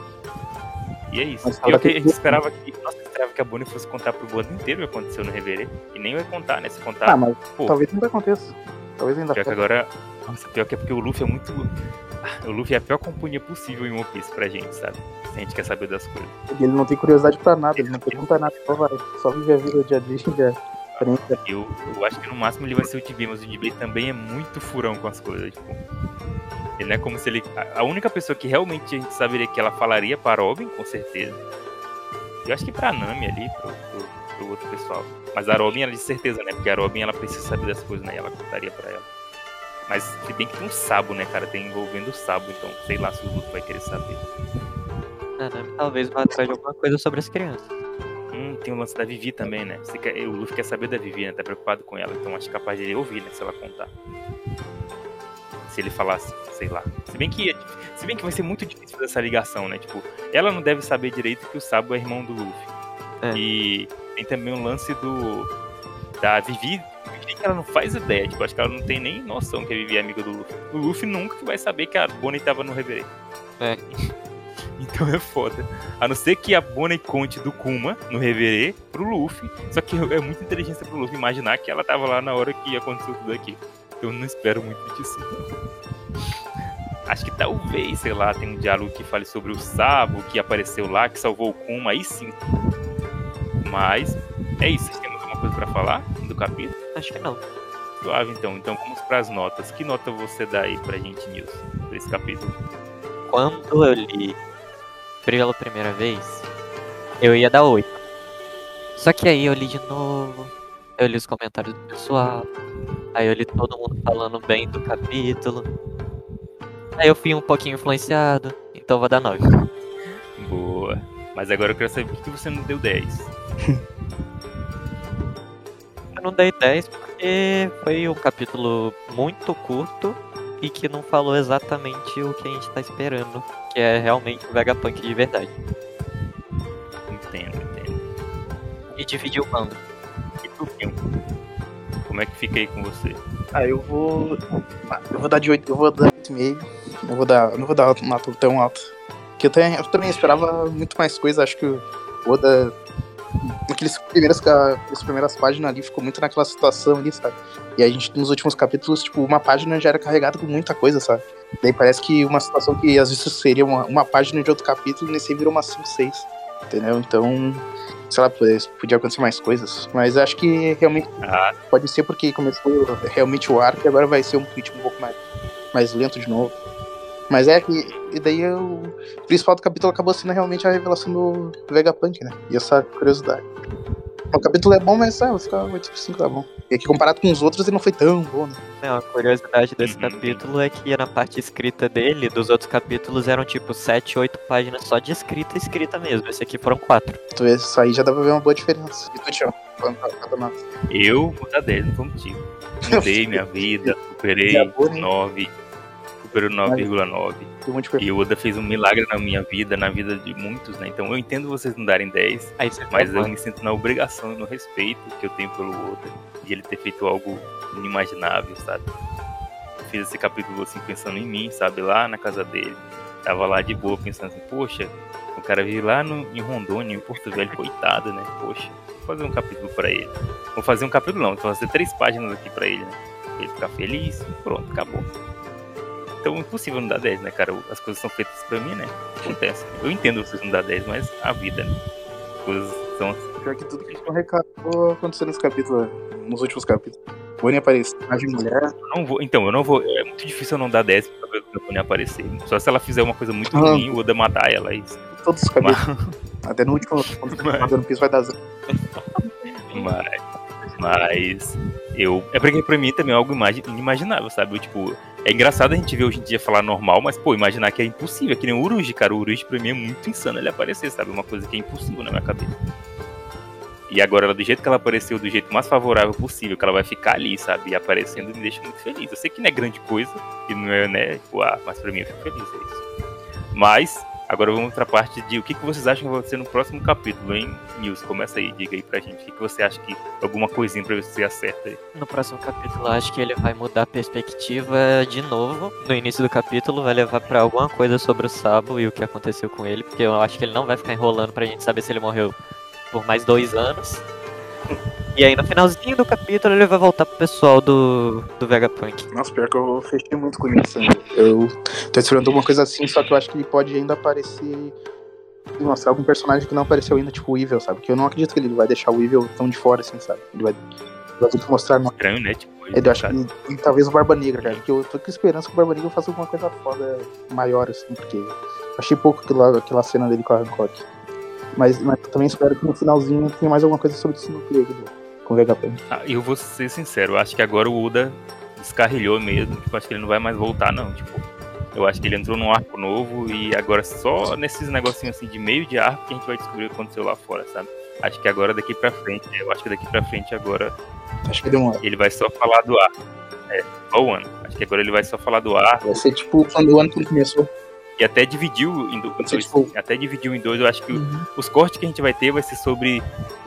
E é isso. E eu que- a gente tudo- esperava que. Nossa, esperava que a Bonnie fosse contar pro bando inteiro o que aconteceu no Reverê. E nem vai contar, né? Se contar. Ah, mas pô. talvez ainda aconteça. Talvez ainda Pior que agora. Nossa, pior que é porque o Luffy é muito. Ah, O Luffy é a pior companhia possível em One Piece pra gente, sabe? Se a gente quer saber das coisas. Ele não tem curiosidade pra nada, ele não pergunta nada, só vai. Só vive a vida dia a dia. Eu, eu acho que no máximo ele vai ser o DB, mas o DB também é muito furão com as coisas, tipo. Ele não é como se ele. A única pessoa que realmente a gente saberia que ela falaria para Robin, com certeza. Eu acho que pra Nami ali, pro, pro, pro outro pessoal. Mas a Robin, ela de certeza, né? Porque a Robin, ela precisa saber das coisas, né? E ela contaria pra ela. Mas se bem que tem um Sabo, né, cara? Tem envolvendo o Sabo, então sei lá se o Luffy vai querer saber. Ah, né? Talvez vá atrás de alguma coisa sobre as crianças. Hum, tem o lance da Vivi também, né? Quer, o Luffy quer saber da Vivi, né? Tá preocupado com ela, então acho capaz de ele ouvir, né? Se ela contar. Se ele falasse, sei lá. Se bem que, se bem que vai ser muito difícil fazer essa ligação, né? Tipo, ela não deve saber direito que o Sabo é irmão do Luffy. É. E tem também o lance do. Da Vivi. Que ela não faz ideia, tipo, acho que ela não tem nem noção que a Vivi é amiga do Luffy. O Luffy nunca vai saber que a Bonnie tava no Reverê. É. Então é foda. A não ser que a Bonnie conte do Kuma no Reverê pro Luffy. Só que é muita inteligência pro Luffy imaginar que ela tava lá na hora que aconteceu tudo aquilo. Eu não espero muito disso. Acho que talvez, sei lá, tem um diálogo que fale sobre o Sabo que apareceu lá, que salvou o Kuma, aí sim. Mas é isso. Vocês têm mais alguma coisa pra falar do capítulo? Acho que não. Suave, então. Então vamos pras notas. Que nota você dá aí pra gente, Nilson, pra esse capítulo? Quando eu li pela primeira vez, eu ia dar 8. Só que aí eu li de novo, eu li os comentários do pessoal, aí eu li todo mundo falando bem do capítulo. Aí eu fui um pouquinho influenciado, então vou dar 9. Boa. Mas agora eu quero saber por que você não deu 10. Eu não dei 10 porque foi um capítulo muito curto e que não falou exatamente o que a gente tá esperando, que é realmente o Vegapunk de verdade. Entendo, entendo. E dividiu o bando. E tu, Kim? Como é que fica aí com você? Ah, eu vou. ah, Eu vou dar de 8, eu vou dar 8,5. Eu vou dar. eu Não vou dar uma nota tão alta. Eu, também- eu também esperava muito mais coisa, acho que o Oda. Naqueles primeiras, nas primeiras páginas ali ficou muito naquela situação ali, sabe? E a gente, nos últimos capítulos, tipo, uma página já era carregada com muita coisa, sabe? Daí parece que uma situação que às vezes seria uma, uma página de outro capítulo, nesse aí virou uma 5, 6. Entendeu? Então, sei lá, podia, podia acontecer mais coisas. Mas acho que realmente Ah, Pode ser porque começou realmente o arco e agora vai ser um ritmo um pouco mais, mais lento de novo. Mas é que. E daí o principal do capítulo acabou sendo realmente a revelação do Vegapunk, né? E essa curiosidade. O capítulo é bom, mas ah, vou ficar 8 por 5 tá bom. E aqui comparado com os outros ele não foi tão bom, né? Não, a curiosidade desse capítulo é que na parte escrita dele, dos outros capítulos eram tipo 7, 8 páginas só de escrita escrita mesmo. Esse aqui foram 4. Tu vê, isso aí já dá pra ver uma boa diferença. E tu, Tião? Falando pra cada nota. eu vou dar 10, não contigo. Mudei minha vida, superei Já vou, né? 9. Superou 9,9. Tem um monte de E o Oda fez um milagre na minha vida, na vida de muitos, né? Então eu entendo vocês não darem 10, Aí você mas eu me sinto na obrigação e no respeito que eu tenho pelo Oda, de ele ter feito algo inimaginável, sabe? Eu fiz esse capítulo assim pensando em mim, sabe? Lá na casa dele. Tava lá de boa pensando assim, poxa, o cara vive lá no, em Rondônia, em Porto Velho, coitado, né? Poxa, vou fazer um capítulo pra ele. Vou fazer um capítulo não, vou fazer três páginas aqui pra ele, né? Pra ele ficar feliz, pronto, acabou. Então, impossível não dar 10, né, cara? As coisas são feitas pra mim, né? Acontece. Eu entendo vocês não dar 10, mas a vida, né? As coisas são assim. Pior que tudo que a gente não recatou aconteceu nesse capítulo, nos últimos capítulos. Bonnie apareceu, de mulher. Eu não vou, então, eu não vou. É muito difícil eu não dar 10 pra ver a Bonnie aparecer. Só se ela fizer uma coisa muito Ah. ruim, o Oda matar ela. é Isso. Todos os capítulos. Até no último, quando Mas- tá dando piso, vai dar zero. Mas, mas eu. É porque pra mim também é algo imagi- inimaginável, sabe? Eu, tipo, é engraçado a gente ver hoje em dia falar normal, mas, pô, imaginar que é impossível. É que nem o Uruji, cara. O Uruji pra mim é muito insano ele aparecer, sabe? Uma coisa que é impossível na minha cabeça. E agora, do jeito que ela apareceu, do jeito mais favorável possível, que ela vai ficar ali, sabe? E aparecendo, me deixa muito feliz. Eu sei que não é grande coisa, que não é, né? Tipo, ah, mas pra mim eu fico feliz, é isso. Mas, agora vamos pra parte de o que, que vocês acham que vai acontecer no próximo capítulo, hein? News, começa aí, diga aí pra gente. O que, que você acha que. Alguma coisinha pra você acerta aí. No próximo capítulo, acho que ele vai mudar a perspectiva de novo. No início do capítulo, vai levar pra alguma coisa sobre o Sabo e o que aconteceu com ele, porque eu acho que ele não vai ficar enrolando pra gente saber se ele morreu por mais dois anos. E aí, no finalzinho do capítulo, ele vai voltar pro pessoal do, do Vegapunk. Nossa, pior que eu fechei muito com isso. né? Eu tô esperando alguma coisa assim, só que eu acho que ele pode ainda aparecer. e mostrar algum personagem que não apareceu ainda, tipo o Evil, sabe? Porque eu não acredito que ele vai deixar o Evil tão de fora assim, sabe? Ele vai, vai ter que mostrar. no- Estranho, né? Tipo, Eu acho que e talvez o Barba Negra, cara. Porque eu tô com esperança que o Barba Negra faça alguma coisa foda maior, assim, porque achei pouco aquela, aquela cena dele com a Hancock. Mas, mas também espero que no finalzinho tenha mais alguma coisa sobre esse núcleo aqui, com o Vegapunk. Ah, eu vou ser sincero, eu acho que agora o Oda descarrilhou mesmo. Tipo, acho que ele não vai mais voltar, não. Tipo, eu acho que ele entrou num arco novo e agora só nesses negocinhos assim de meio de arco que a gente vai descobrir o que aconteceu lá fora, sabe? Acho que agora daqui pra frente, eu acho que daqui pra frente agora Acho que ele vai só falar do arco. É, só o ano. Acho que agora ele vai só falar do arco Vai ser tipo quando o ano que ele começou. E até dividiu em do- em Vai ser dois. tipo- Até dividiu em dois. Eu acho que o- os cortes que a gente vai ter vai ser sobre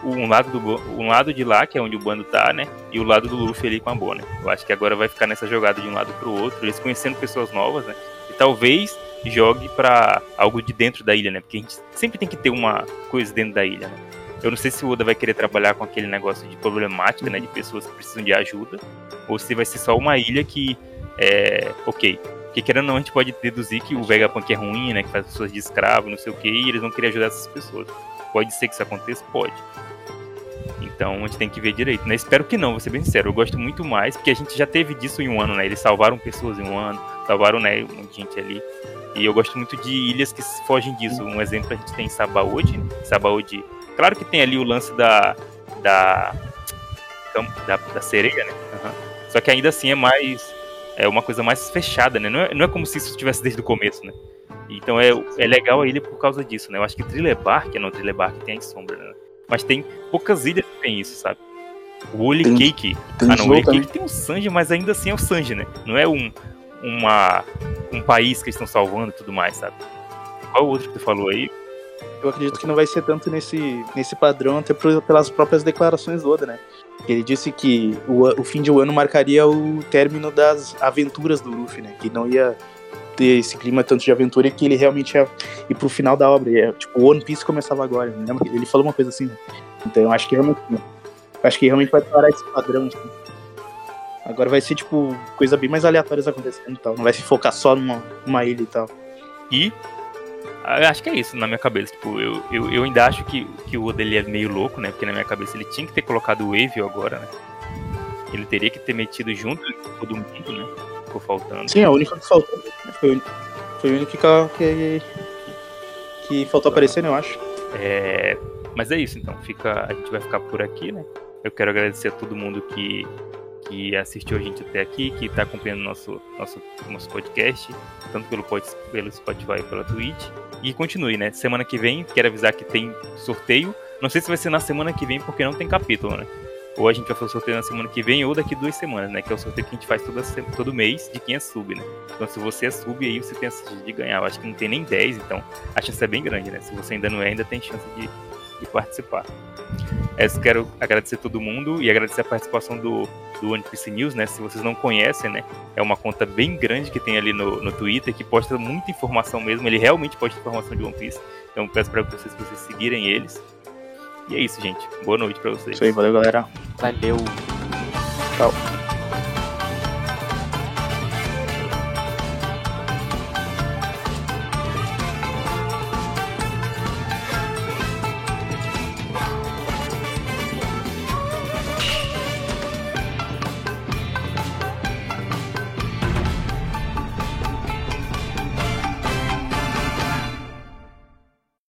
um lado do um lado de lá, que é onde o bando tá, né? E o lado do Luffy ali com a Bonnie. Eu acho que agora vai ficar nessa jogada de um lado pro outro, eles conhecendo pessoas novas, né? E talvez jogue pra algo de dentro da ilha, né? Porque a gente sempre tem que ter uma coisa dentro da ilha, né? Eu não sei se o Oda vai querer trabalhar com aquele negócio de problemática, né? De pessoas que precisam de ajuda. Ou se vai ser só uma ilha que é. Ok. Porque querendo ou não, a gente pode deduzir que o Vegapunk é ruim, né? Que faz pessoas de escravo, não sei o que, e eles vão querer ajudar essas pessoas. Pode ser que isso aconteça? Pode. Então a gente tem que ver direito, né? Espero que não, vou ser bem sincero. Eu gosto muito mais, porque a gente já teve disso em um ano, né? Eles salvaram pessoas em um ano, salvaram, né, um monte de gente ali. E eu gosto muito de ilhas que fogem disso. Um exemplo a gente tem em Sabaody, né? Sabaody. Claro que tem ali o lance da. da. da, da sereia, né? Aham. Só que ainda assim é mais. É uma coisa mais fechada, né? Não é, não é como se isso estivesse desde o começo, né? Então é, é legal a ilha por causa disso, né? Eu acho que Trilebar, que não Trilebar que tem a sombra, né? Mas tem poucas ilhas que tem isso, sabe? O Holy Tem- Cake. Tem Ah, não, o Holy. Cake tem o Sanji, mas ainda assim é o Sanji, né? Não é um, uma, um país que eles estão salvando e tudo mais, sabe? Qual o outro que tu falou aí? Eu acredito que não vai ser tanto nesse, nesse padrão, até pelas próprias declarações do Oda, né? Ele disse que o, o fim de um ano marcaria o término das aventuras do Luffy, né? Que não ia ter esse clima tanto de aventura que ele realmente ia ir pro final da obra. E é, tipo, o One Piece começava agora, né? Ele falou uma coisa assim, né? Então eu acho que realmente. eu acho que realmente vai parar esse padrão. assim. Agora vai ser, tipo, coisa bem mais aleatórias acontecendo e tal. Não vai se focar só numa, numa ilha e tal. E acho que é isso na minha cabeça. Tipo, eu, eu, eu ainda acho que, que o Oda ele é meio louco, né? Porque na minha cabeça ele tinha que ter colocado o Wave agora, né? Ele teria que ter metido junto todo mundo, né? Ficou faltando. Sim, a única que faltou. Foi, a única- foi a única que, que, que faltou aparecer, né, eu acho. É, mas é isso, então. Fica, a gente vai ficar por aqui, né? Eu quero agradecer a todo mundo que, que assistiu a gente até aqui, que está acompanhando nosso, nosso, nosso podcast, tanto pelo, pelo Spotify pela Twitch. E continue, né? Semana que vem, quero avisar que tem sorteio. Não sei se vai ser na semana que vem, porque não tem capítulo, né? Ou a gente vai fazer o sorteio na semana que vem, ou daqui duas semanas, né? Que é o sorteio que a gente faz toda, todo mês de quem é sub, né? Então, se você é sub, aí você tem a chance de ganhar. Eu acho que não tem nem 10, então a chance é bem grande, né? Se você ainda não é, ainda tem chance de, de participar. É, eu quero agradecer todo mundo e agradecer a participação do, do One Piece News, né? Se vocês não conhecem, né? É uma conta bem grande que tem ali no, no Twitter, que posta muita informação mesmo. Ele realmente posta informação de One Piece. Então peço para vocês que vocês seguirem eles. E é isso, gente. Boa noite para vocês. Isso aí, valeu, galera. Valeu. Tchau.